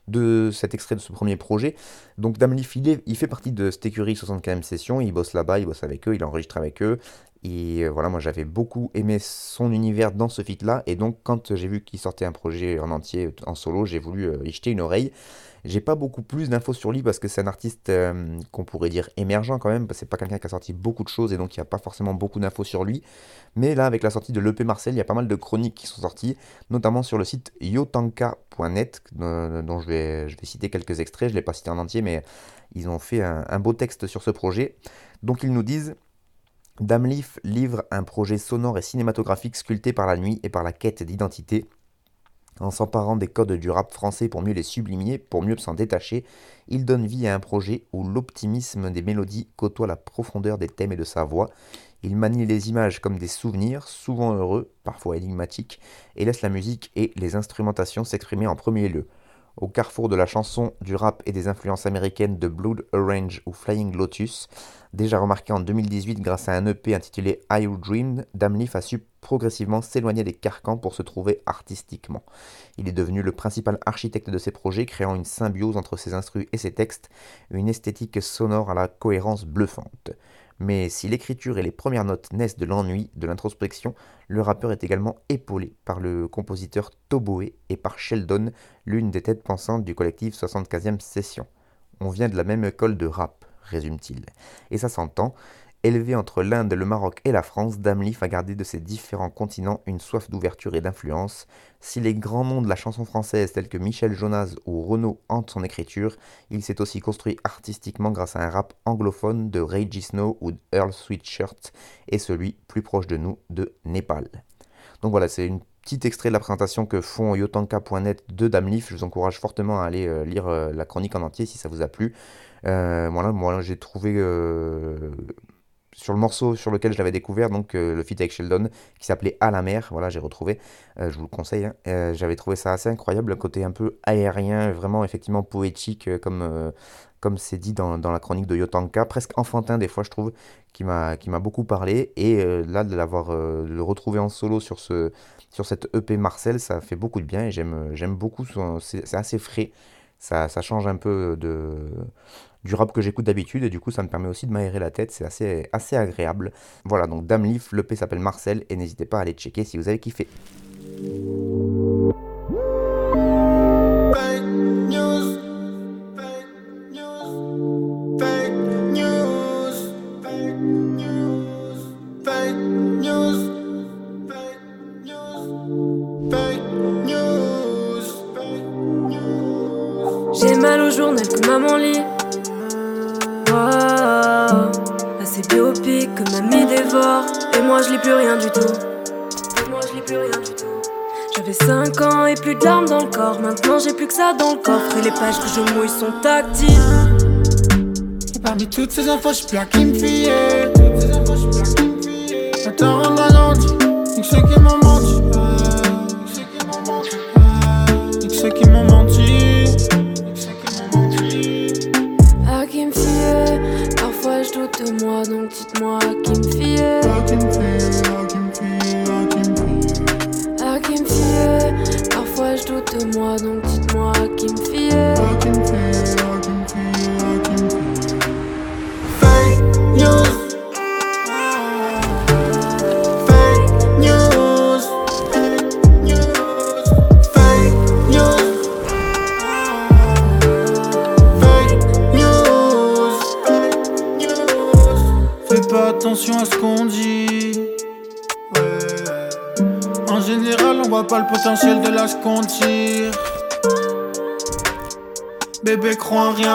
de cet extrait de ce premier projet. Donc Damleaf, il, il fait partie de cette écurie 75e session, il bosse là-bas, il bosse avec eux, il enregistre avec eux, et euh, voilà, moi j'avais beaucoup aimé son univers dans ce feat-là. Et donc, quand j'ai vu qu'il sortait un projet en entier, en solo, j'ai voulu euh, y jeter une oreille. J'ai pas beaucoup plus d'infos sur lui parce que c'est un artiste euh, qu'on pourrait dire émergent quand même. C'est pas quelqu'un qui a sorti beaucoup de choses et donc il n'y a pas forcément beaucoup d'infos sur lui. Mais là, avec la sortie de l'EP Marcel, il y a pas mal de chroniques qui sont sorties, notamment sur le site yotanka.net, dont je vais, je vais citer quelques extraits. Je ne l'ai pas cité en entier, mais ils ont fait un beau texte sur ce projet. Donc ils nous disent Damleaf livre un projet sonore et cinématographique sculpté par la nuit et par la quête d'identité. En s'emparant des codes du rap français pour mieux les sublimer, pour mieux s'en détacher, il donne vie à un projet où l'optimisme des mélodies côtoie la profondeur des thèmes et de sa voix. Il manie les images comme des souvenirs, souvent heureux, parfois énigmatiques, et laisse la musique et les instrumentations s'exprimer en premier lieu. Au carrefour de la chanson, du rap et des influences américaines de Blood Orange ou Flying Lotus, déjà remarqué en 2018 grâce à un EP intitulé I Dream, Damleaf a su progressivement s'éloigner des carcans pour se trouver artistiquement. Il est devenu le principal architecte de ses projets, créant une symbiose entre ses instrus et ses textes, une esthétique sonore à la cohérence bluffante. Mais si l'écriture et les premières notes naissent de l'ennui, de l'introspection, le rappeur est également épaulé par le compositeur Toboe et par Sheldon, l'une des têtes pensantes du collectif 75e Session. On vient de la même école de rap, résume-t-il. Et ça s'entend, Élevé entre l'Inde, le Maroc et la France, Damleaf a gardé de ces différents continents une soif d'ouverture et d'influence. Si les grands noms de la chanson française tels que Michel Jonas ou Renaud hantent son écriture, il s'est aussi construit artistiquement grâce à un rap anglophone de G. Snow ou Earl Sweatshirt et celui plus proche de nous de Népal. Donc voilà, c'est une petit extrait de la présentation que font yotanka.net de Damleaf. Je vous encourage fortement à aller euh, lire euh, la chronique en entier si ça vous a plu. Euh, voilà, moi j'ai trouvé sur le morceau sur lequel je l'avais découvert, donc euh, le feat avec Sheldon, qui s'appelait À la mer, voilà, j'ai retrouvé, euh, je vous le conseille, hein. euh, j'avais trouvé ça assez incroyable, le côté un peu aérien, vraiment effectivement poétique, comme comme c'est dit dans, la chronique de Yotanka, presque enfantin des fois je trouve, qui m'a beaucoup parlé, et là de l'avoir le retrouvé en solo sur, ce, sur cette EP Marcel, ça fait beaucoup de bien, et j'aime beaucoup, c'est assez frais, ça, ça change un peu de du rap que j'écoute d'habitude et du coup ça me permet aussi de m'aérer la tête, c'est assez, assez agréable. Voilà donc Dame Leaf, P s'appelle Marcel et n'hésitez pas à aller checker si vous avez kiffé. J'ai mal au journal que maman lit. Wow. Assez biopic que mamie dévore. Et moi je lis plus rien du tout. Et moi je lis plus rien du tout. J'avais 5 ans et plus de larmes dans le corps. Maintenant j'ai plus que ça dans le coffre. Et les pages que je mouille sont tactiles. Et parmi toutes ces infos, je à qui me. Attends, on m'a menti. Nique ceux qui menti. Nique de moi,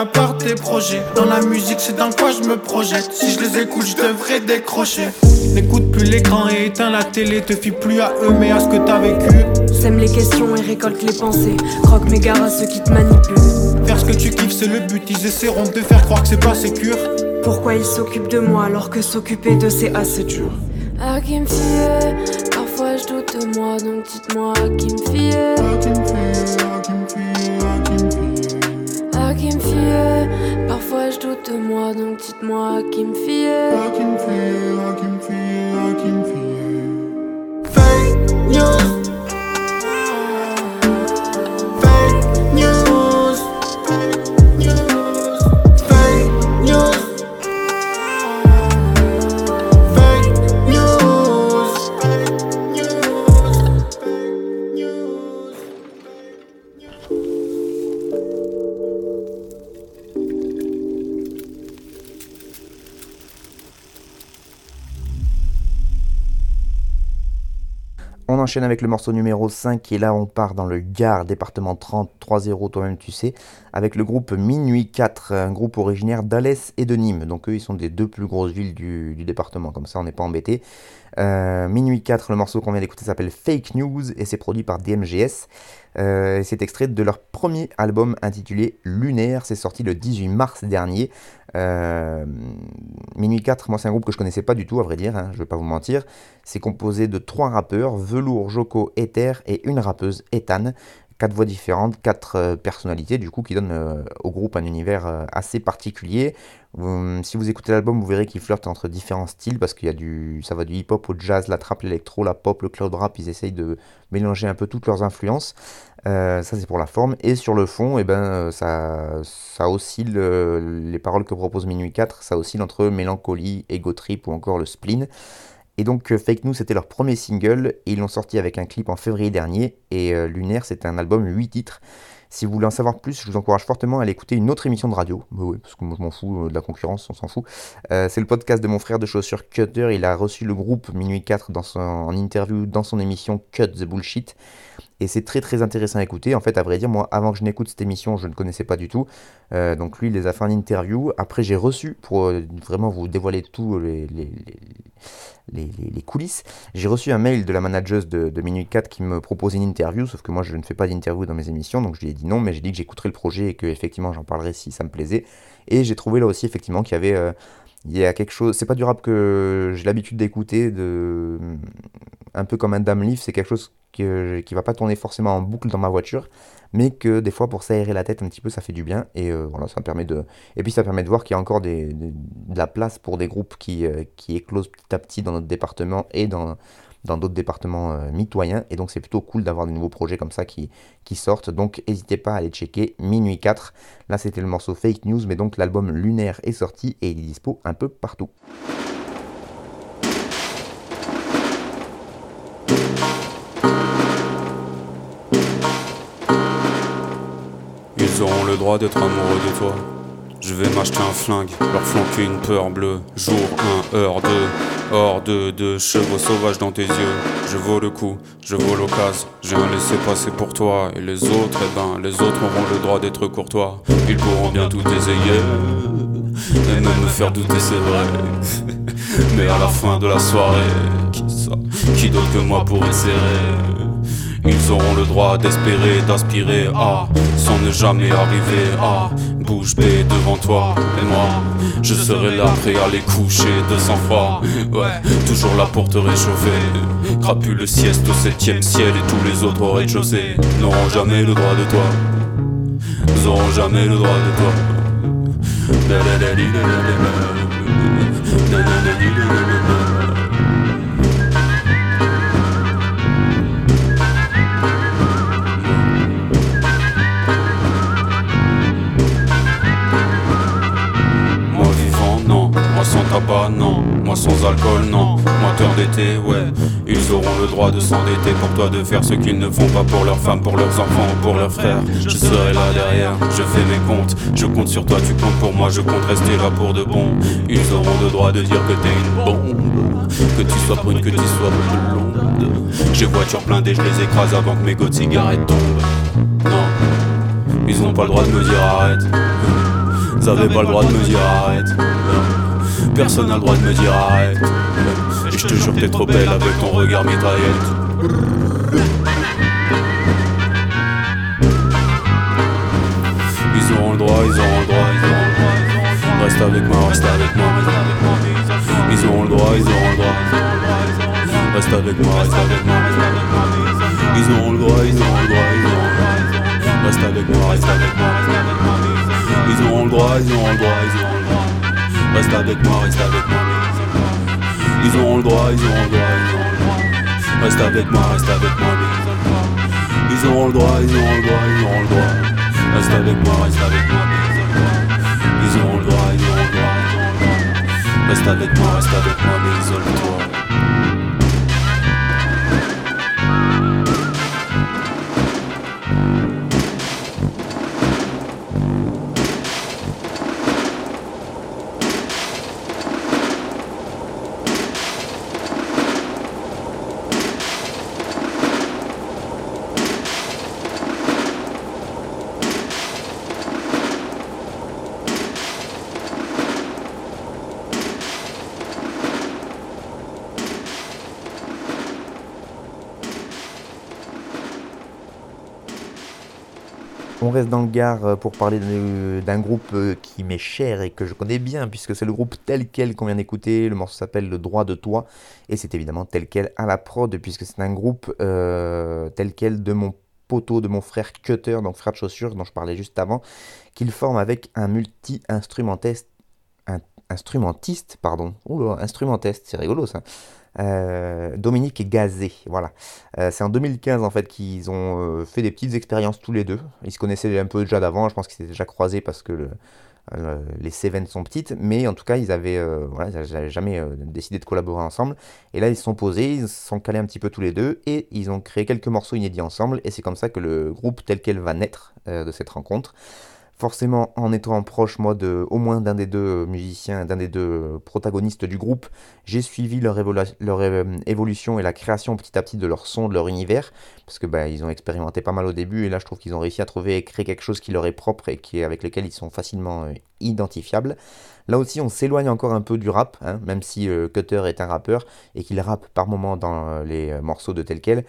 crois en rien par tes projets. Dans la musique, c'est dans quoi je me projette. Si je les écoute, je devrais décrocher. N'écoute plus l'écran et éteins la télé. Te fie plus à eux, mais à ce que t'as vécu. Sème les questions et récolte les pensées. Croque mes gares à ceux qui te manipulent. Faire ce que tu kiffes, c'est le but. Ils essaieront de te faire croire que c'est pas sécure. Pourquoi ils s'occupent de moi alors que s'occuper de c'est assez dur? À qui me fier Parfois je doute de moi donc dites-moi à qui me fier À qui me fier, à qui me fier, Fier Parfois je doute de moi donc dites-moi à qui me fier À qui me fier, à qui me fier, à qui me fier Fake news. Enchaîne avec le morceau numéro 5 et là on part dans le Gard, département 30, 3-0 toi-même tu sais, avec le groupe Minuit 4, un groupe originaire d'Alès et de Nîmes. Donc eux ils sont des deux plus grosses villes du, du département, comme ça on n'est pas embêté. Euh, Minuit 4, le morceau qu'on vient d'écouter s'appelle Fake News et c'est produit par DMGS. Euh, c'est extrait de leur premier album intitulé Lunaire, c'est sorti le 18 mars dernier. Euh, Minuit 4, moi c'est un groupe que je connaissais pas du tout à vrai dire, hein, je vais pas vous mentir. C'est composé de trois rappeurs, Velours, Joko, Ether et une rappeuse, Ethan. Quatre voix différentes, quatre euh, personnalités du coup qui donnent euh, au groupe un univers assez particulier. Hum, si vous écoutez l'album, vous verrez qu'il flirte entre différents styles parce qu'il y a du, ça va du hip-hop au jazz, la trap, l'électro, la pop, le cloud rap. Ils essayent de mélanger un peu toutes leurs influences. Euh, ça c'est pour la forme et sur le fond, et ben euh, ça, ça oscille euh, les paroles que propose Minuit 4, ça oscille entre mélancolie, ego trip ou encore le spleen. Et donc Fake News c'était leur premier single et ils l'ont sorti avec un clip en février dernier et Lunaire c'est un album 8 titres. Si vous voulez en savoir plus, je vous encourage fortement à aller écouter une autre émission de radio. Bah oui, parce que moi je m'en fous de la concurrence, on s'en fout. C'est le podcast de mon frère de chaussures Cutter. Il a reçu le groupe Minuit 4 dans son, en interview dans son émission Cut the Bullshit. Et c'est très très intéressant à écouter. En fait, à vrai dire, moi, avant que je n'écoute cette émission, je ne connaissais pas du tout. Euh, donc lui, il les a fait en interview. Après, j'ai reçu, pour euh, vraiment vous dévoiler tout les, les, les, coulisses, j'ai reçu un mail de la manageuse de, de Minuit 4 qui me proposait une interview, sauf que moi, je ne fais pas d'interview dans mes émissions, donc je lui ai dit non, mais j'ai dit que j'écouterais le projet et que effectivement j'en parlerai si ça me plaisait. Et j'ai trouvé là aussi effectivement qu'il y avait... euh, il y a quelque chose, c'est pas du rap que j'ai l'habitude d'écouter, de un peu comme un Dame Leaf, c'est quelque chose que, qui va pas tourner forcément en boucle dans ma voiture, mais que des fois pour s'aérer la tête un petit peu, ça fait du bien. Et euh, voilà, ça permet de. Et puis ça permet de voir qu'il y a encore des, des- de la place pour des groupes qui, euh, qui éclosent petit à petit dans notre département et dans dans d'autres départements euh, mitoyens. Et donc c'est plutôt cool d'avoir des nouveaux projets comme ça qui, qui sortent. Donc n'hésitez pas à aller checker Minuit 4. Là c'était le morceau Fake News, mais donc l'album Lunaire est sorti et il est dispo un peu partout. Ils auront le droit d'être amoureux de toi. Je vais m'acheter un flingue, leur flanquer une peur bleue. Jour 1, heure 2. Hors de, chevaux sauvages dans tes yeux, je vaux le coup, je vaux l'occasion. J'ai un laissé passer pour toi et les autres, eh ben, les autres auront le droit d'être courtois. Ils pourront bien tout ésayer et même me faire douter, c'est vrai. Mais à la fin de la soirée, qui qui d'autre que moi pourrait serrer ils auront le droit d'espérer, d'aspirer à, sans ne jamais arriver à bouge bée devant toi. Et moi, je serai là prêt à les coucher de sang-froid. Ouais, toujours là pour te réchauffer. Crapule sieste au septième ciel et tous les autres au rez-de-chaussée n'auront jamais le droit de toi. N'auront jamais le droit de toi. Non. Moi sans alcool, non. Moteur d'été, ouais. Ils auront le droit de s'endetter pour toi, de faire ce qu'ils ne font pas pour leurs femmes, pour leurs enfants ou pour leurs frères. Je serai là derrière, je fais mes comptes. Je compte sur toi, tu comptes pour moi, je compte rester là pour de bon. Ils auront le droit de dire que t'es une bombe. Que tu sois brune, que tu sois blonde. J'ai voiture blindée, je les écrase avant que mes goûts cigarettes tombent. Non, ils ont pas le droit de me dire arrête. Ils avaient pas le droit de me dire arrête. Personne n'a le droit de me dire arrête. Et je te jure t'es trop belle avec ton regard mitraillette. Ils auront le droit, ils auront le droit, ils auront le droit. Reste avec moi, reste avec moi. Ils auront le droit, ils auront le droit. Reste avec moi, reste avec moi. Ils auront le droit, ils auront le droit, ils auront le droit. Reste avec moi, reste avec moi. Ils auront le droit, ils auront le droit, ils auront le droit. Reste avec moi, reste avec moi. Ils auront le droit, ils auront le droit, ils auront le droit. Reste avec moi, reste avec moi. Ils auront le droit, ils auront le droit, ils auront le droit. Reste avec moi, reste avec moi. Ils auront le droit, ils auront le droit. Reste avec moi, reste avec moi, mais isole-toi. On reste dans le Gard euh, pour parler d'un groupe euh, qui m'est cher et que je connais bien, puisque c'est le groupe tel quel qu'on vient d'écouter. Le morceau s'appelle Le droit de toi, et c'est évidemment tel quel à la prod, puisque c'est un groupe euh, tel quel de mon poteau, de mon frère Cutter, donc frère de chaussures, dont je parlais juste avant, qu'il forme avec un multi-instrumentiste, instrumentiste, pardon, Oula, instrumentiste, c'est rigolo ça, euh, Dominique Gazé. Voilà. Euh, c'est en 2015 en fait qu'ils ont euh, fait des petites expériences tous les deux. Ils se connaissaient un peu déjà d'avant, je pense qu'ils s'étaient déjà croisés parce que les Cévennes sont petites, mais en tout cas ils avaient, voilà, jamais décidé de collaborer ensemble. Et là ils se sont posés, ils se sont calés un petit peu tous les deux et ils ont créé quelques morceaux inédits ensemble. Et c'est comme ça que le groupe tel quel va naître de cette rencontre forcément en étant proche moi de au moins d'un des deux musiciens, d'un des deux protagonistes du groupe, j'ai suivi leur, euh, évolution et la création petit à petit de leur son, de leur univers, parce que bah, ils ont expérimenté pas mal au début et là je trouve qu'ils ont réussi à trouver et créer quelque chose qui leur est propre et avec lequel ils sont facilement euh, identifiables. Là aussi, on s'éloigne encore un peu du rap, hein, même si euh, Cutter est un rappeur et qu'il rappe par moments dans euh, les euh, morceaux de tel quel.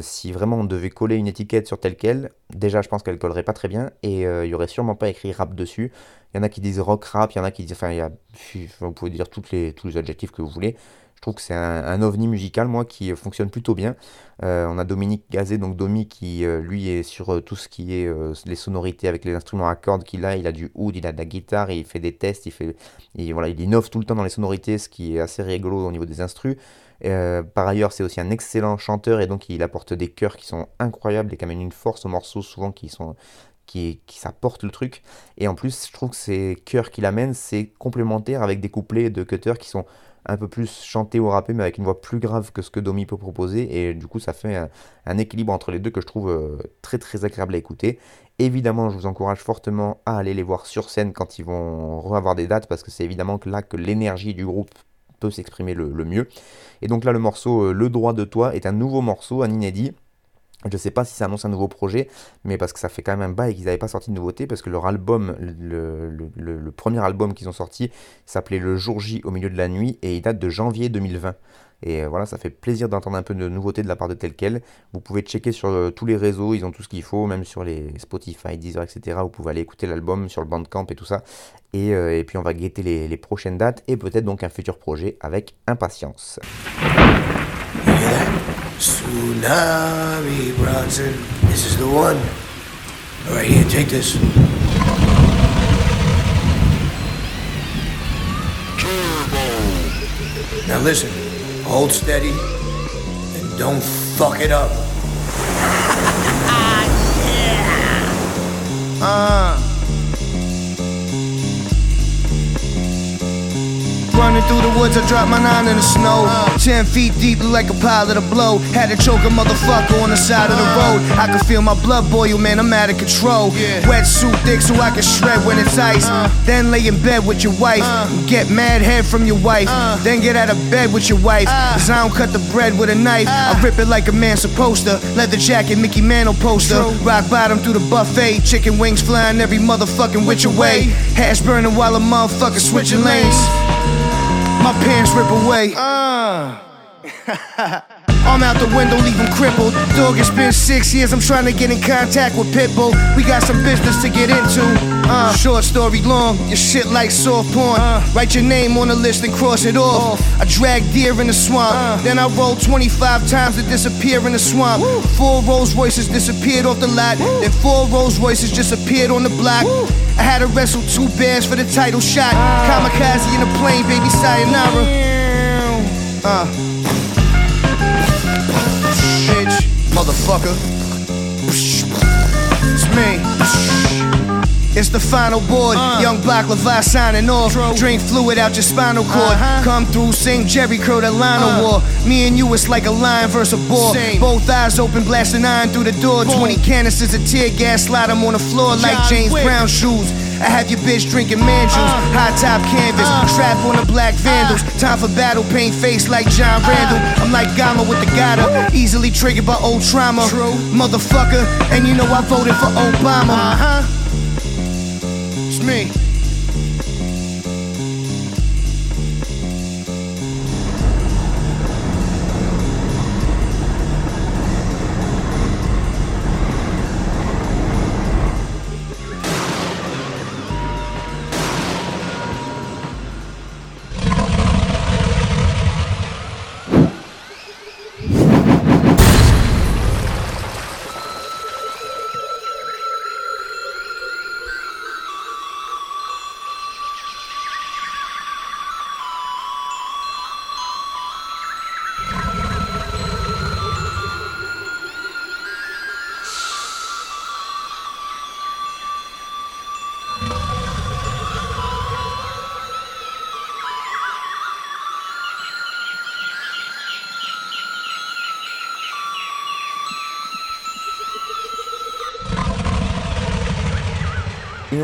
si vraiment on devait coller une étiquette sur tel quel, déjà je pense qu'elle collerait pas très bien et il y aurait sûrement pas écrit rap dessus. Il y en a qui disent rock rap, il y en a qui disent, enfin, vous pouvez dire tous les adjectifs que vous voulez. Je trouve que c'est un, ovni musical, moi, qui fonctionne plutôt bien. Euh, on a Dominique Gazet, donc Domi, qui euh, lui est sur euh, tout ce qui est les sonorités avec les instruments à cordes qu'il a. Il a du oud, il a de la guitare, il fait des tests, il, fait, voilà, il innove tout le temps dans les sonorités, ce qui est assez rigolo au niveau des instrus. par ailleurs, c'est aussi un excellent chanteur et donc il apporte des chœurs qui sont incroyables et qui amènent une force aux morceaux souvent qui sont qui, qui le truc. Et en plus, je trouve que ces chœurs qu'il amène, c'est complémentaire avec des couplets de cutter qui sont un peu plus chanté ou rappé, mais avec une voix plus grave que ce que Domi peut proposer. Et du coup, ça fait un, équilibre entre les deux que je trouve euh, très très agréable à écouter. Évidemment, je vous encourage fortement à aller les voir sur scène quand ils vont avoir des dates, parce que c'est évidemment là que l'énergie du groupe peut s'exprimer le, le, mieux. Et donc là, le morceau Le droit de toi est un nouveau morceau, un inédit. Je ne sais pas si ça annonce un nouveau projet, mais parce que ça fait quand même un bail qu'ils n'avaient pas sorti de nouveauté, parce que leur album, le, premier album qu'ils ont sorti, s'appelait Le jour J au milieu de la nuit, et il date de janvier 2020. Et voilà, ça fait plaisir d'entendre un peu de nouveauté de la part de tel quel. Vous pouvez checker sur euh, tous les réseaux, ils ont tout ce qu'il faut, même sur les Spotify, Deezer, etc. Vous pouvez aller écouter l'album sur le Bandcamp et tout ça. Et, euh, et puis on va guetter les, les prochaines dates et peut-être donc un futur projet avec impatience. Tsunami Bronson, this is the one. All right, here, take this. Now listen, hold steady and don't fuck it up. Uh. Running through the woods, I dropped my nine in the snow. Ten feet deep, like a pile of the blow. Had to choke a motherfucker on the side of the road. I could feel my blood boil, man, I'm out of control. Wetsuit thick so I can shred when it's ice. Then lay in bed with your wife. Get mad head from your wife. Then get out of bed with your wife. Cause I don't cut the bread with a knife. I rip it like a man supposed to. Leather jacket, Mickey Mantle poster. Rock bottom through the buffet. Chicken wings flying every motherfucking which away. Hash burning while a motherfucker switching lanes. My pants rip away. Uh. I'm out the window, leave him crippled. Dog, it's been six years, I'm trying to get in contact with Pitbull. We got some business to get into. Uh, short story long, your shit like soft porn. Uh, Write your name on the list and cross it off. I drag deer in the swamp, uh, then I roll 25 times to disappear in the swamp. Woo. Four Rolls Royces disappeared off the lot, Woo. then four Rolls Royces just appeared on the block. Woo. I had to wrestle two bears for the title shot. Kamikaze in a plane, baby, sayonara. Uh. Motherfucker. It's me. It's the final board. Uh. Young Black Levi signing off. True. Drink fluid out your spinal cord. Uh-huh. Come through, sing Jerry Curl the line uh. war. Me and you, it's like a lion versus a boar. Same. Both eyes open, blasting iron through the door. Boom. 20 canisters of tear gas, slide them on the floor John like James Wick. Brown shoes. I have your bitch drinking man juice, uh, high top canvas, uh, trap on the black vandals. Uh, Time for battle, paint face like John Randall. I'm like Gama with the Gata, easily triggered by old trauma. True. Motherfucker, and you know I voted for Obama. Uh-huh. It's me.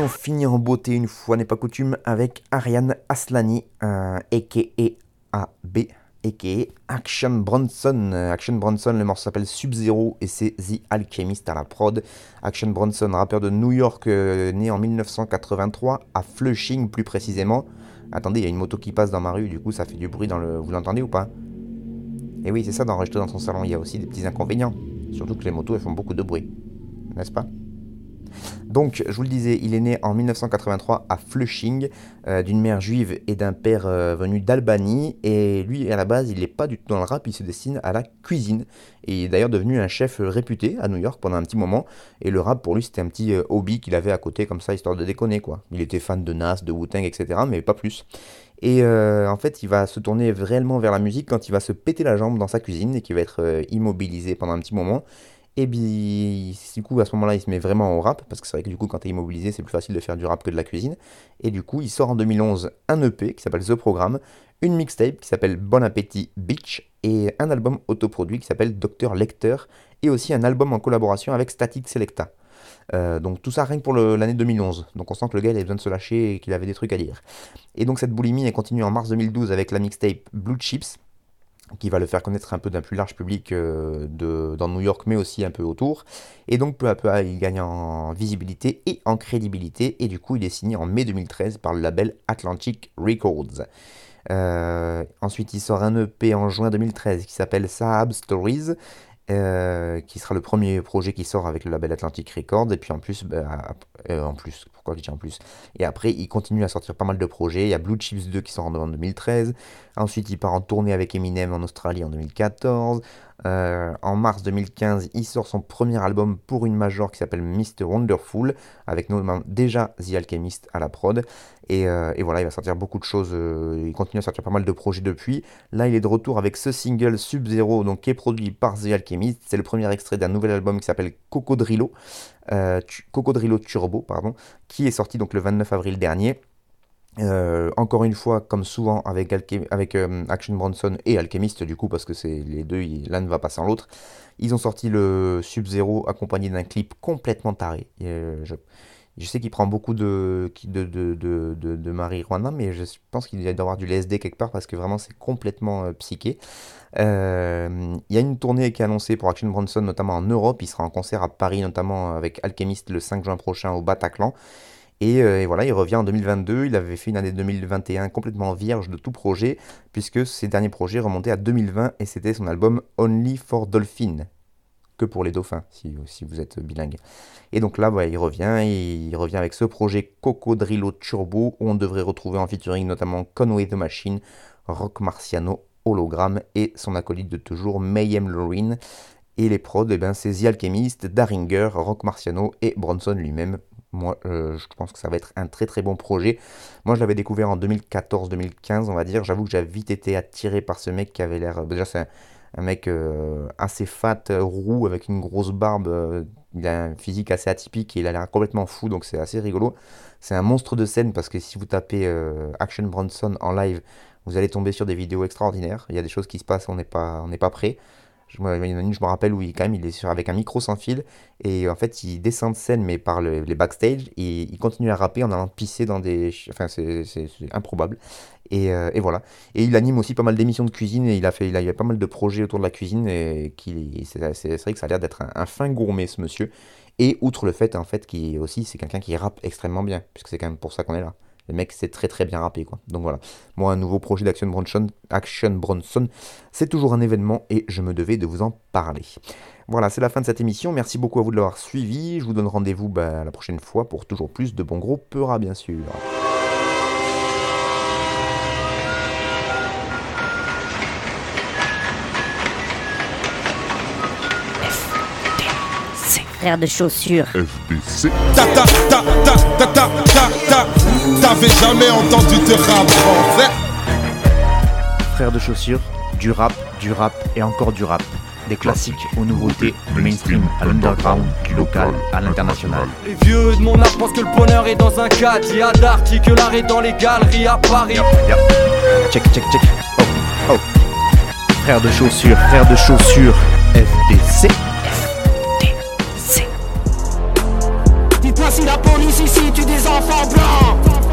On finit en beauté une fois n'est pas coutume avec Ariane Aslani, euh, a.k.a. AB. Action Bronson. Action Bronson, le morceau s'appelle Sub-Zero et c'est The Alchemist à la prod. Action Bronson, rappeur de New York, euh, né en 1983, à Flushing plus précisément. Attendez, il y a une moto qui passe dans ma rue, du coup ça fait du bruit dans le... Vous l'entendez ou pas? Et oui, c'est ça d'enregistrer dans son salon, il y a aussi des petits inconvénients. Surtout que les motos, elles font beaucoup de bruit. N'est-ce pas? Donc, je vous le disais, il est né en 1983 à Flushing, euh, d'une mère juive et d'un père euh, venu d'Albanie. Et lui, à la base, il n'est pas du tout dans le rap, il se destine à la cuisine. Et il est d'ailleurs devenu un chef réputé à New York pendant un petit moment. Et le rap, pour lui, c'était un petit euh, hobby qu'il avait à côté, comme ça, histoire de déconner, quoi. Il était fan de Nas, de Wu-Tang, etc., mais pas plus. Et en fait, il va se tourner réellement vers la musique quand il va se péter la jambe dans sa cuisine et qu'il va être immobilisé pendant un petit moment. Et bien, du coup, à ce moment-là, il se met vraiment au rap, parce que c'est vrai que du coup, quand t'es immobilisé, c'est plus facile de faire du rap que de la cuisine. Et du coup, il sort en 2011 un EP qui s'appelle The Programme, une mixtape qui s'appelle Bon Appétit Beach, et un album autoproduit qui s'appelle Dr Lecter, et aussi un album en collaboration avec Static Selecta. Euh, donc tout ça rien que pour l'année 2011. Donc on sent que le gars il avait besoin de se lâcher et qu'il avait des trucs à dire. Et donc cette boulimie elle continue en mars 2012 avec la mixtape Blue Chips qui va le faire connaître un peu d'un plus large public euh, dans New York, mais aussi un peu autour. Et donc peu à peu, il gagne en visibilité et en crédibilité, et du coup, il est signé en mai 2013 par le label Atlantic Records. Euh, ensuite, il sort un EP en juin 2013 qui s'appelle Sahab Stories, euh, qui sera le premier projet qui sort avec le label Atlantic Records. Et puis en plus, bah, en plus, pourquoi je dis en plus? Et après, il continue à sortir pas mal de projets. Il y a Blue Chips 2 qui sort en 2013. Ensuite, il part en tournée avec Eminem en Australie en 2014. Euh, en mars 2015, il sort son premier album pour une major qui s'appelle Mr. Wonderful, avec notamment déjà The Alchemist à la prod. Et, euh, voilà, il va sortir beaucoup de choses. Euh, il continue à sortir pas mal de projets depuis. Là, il est de retour avec ce single Sub-Zero, donc qui est produit par The Alchemist. C'est le premier extrait d'un nouvel album qui s'appelle Cocodrillo, Cocodrillo Turbo, pardon, qui est sorti donc le 29 avril dernier. Euh, encore une fois, comme souvent avec, euh, Action Bronson et Alchemist, du coup, parce que c'est les deux, l'un ne va pas sans l'autre, ils ont sorti le Sub-Zero accompagné d'un clip complètement taré. Euh, je, sais qu'il prend beaucoup de, de, de, mais je pense qu'il doit y avoir du LSD quelque part parce que vraiment c'est complètement psyché. Il y a une tournée qui est annoncée pour Action Bronson, notamment en Europe. Il sera en concert à Paris, notamment avec Alchemist le 5 juin prochain au Bataclan. Euh, et, voilà, il revient en 2022. Il avait fait une année 2021 complètement vierge de tout projet, puisque ses derniers projets remontaient à 2020 et c'était son album Only for Dolphin. Que pour les dauphins, si, vous êtes bilingue. Et donc là, il revient, il revient avec ce projet Cocodrillo Turbo, où on devrait retrouver en featuring notamment Conway the Machine, Rock Marciano, Hologram et son acolyte de toujours Mayhem Lorraine. Et les prods, eh ben, c'est The Alchemist, Daringer, Rock Marciano et Bronson lui-même moi, euh, je pense que ça va être un très très bon projet. Moi, je l'avais découvert en 2014-2015, on va dire. J'avoue que j'ai vite été attiré par ce mec qui avait l'air. Euh, déjà, c'est un, mec euh, assez fat, roux, avec une grosse barbe. il a un physique assez atypique et il a l'air complètement fou, donc c'est assez rigolo. C'est un monstre de scène parce que si vous tapez Action Bronson en live, vous allez tomber sur des vidéos extraordinaires. Il y a des choses qui se passent, on n'est pas, pas prêt. Il y en a une, je me rappelle où il, il est avec un micro sans fil et en fait il descend de scène mais par les backstage et il continue à rapper en allant pisser dans des. Enfin, c'est improbable. Et, euh, et, voilà. Et il anime aussi pas mal d'émissions de cuisine et il a fait, il a, pas mal de projets autour de la cuisine et c'est vrai que ça a l'air d'être un, fin gourmet ce monsieur. Et outre le fait en fait qu'il aussi c'est quelqu'un qui rappe extrêmement bien puisque c'est quand même pour ça qu'on est là. Le mec c'est très très bien rappé quoi. Donc voilà. Moi un nouveau projet d'Action Bronson, Action Bronson, c'est toujours un événement et je me devais de vous en parler. Voilà, c'est la fin de cette émission. Merci beaucoup à vous de l'avoir suivi. Je vous donne rendez-vous bah, la prochaine fois pour toujours plus de bons gros peuras bien sûr. frère de chaussures. FBC. Ta ta ta ta ta ta ta ta. T'avais jamais entendu de rap français. Frère de chaussures, du rap, du rap et encore du rap. Des classiques aux nouveautés, du mainstream à l'underground, du local à l'international. Les vieux de mon âge pensent que le bonheur est dans un cadre. Il y a d'arty que l'art est dans les galeries à Paris. Check, check, check. Oh, oh. Frère de chaussures, frère de chaussures, FDC. Dites-moi si la police ici tue des enfants blancs.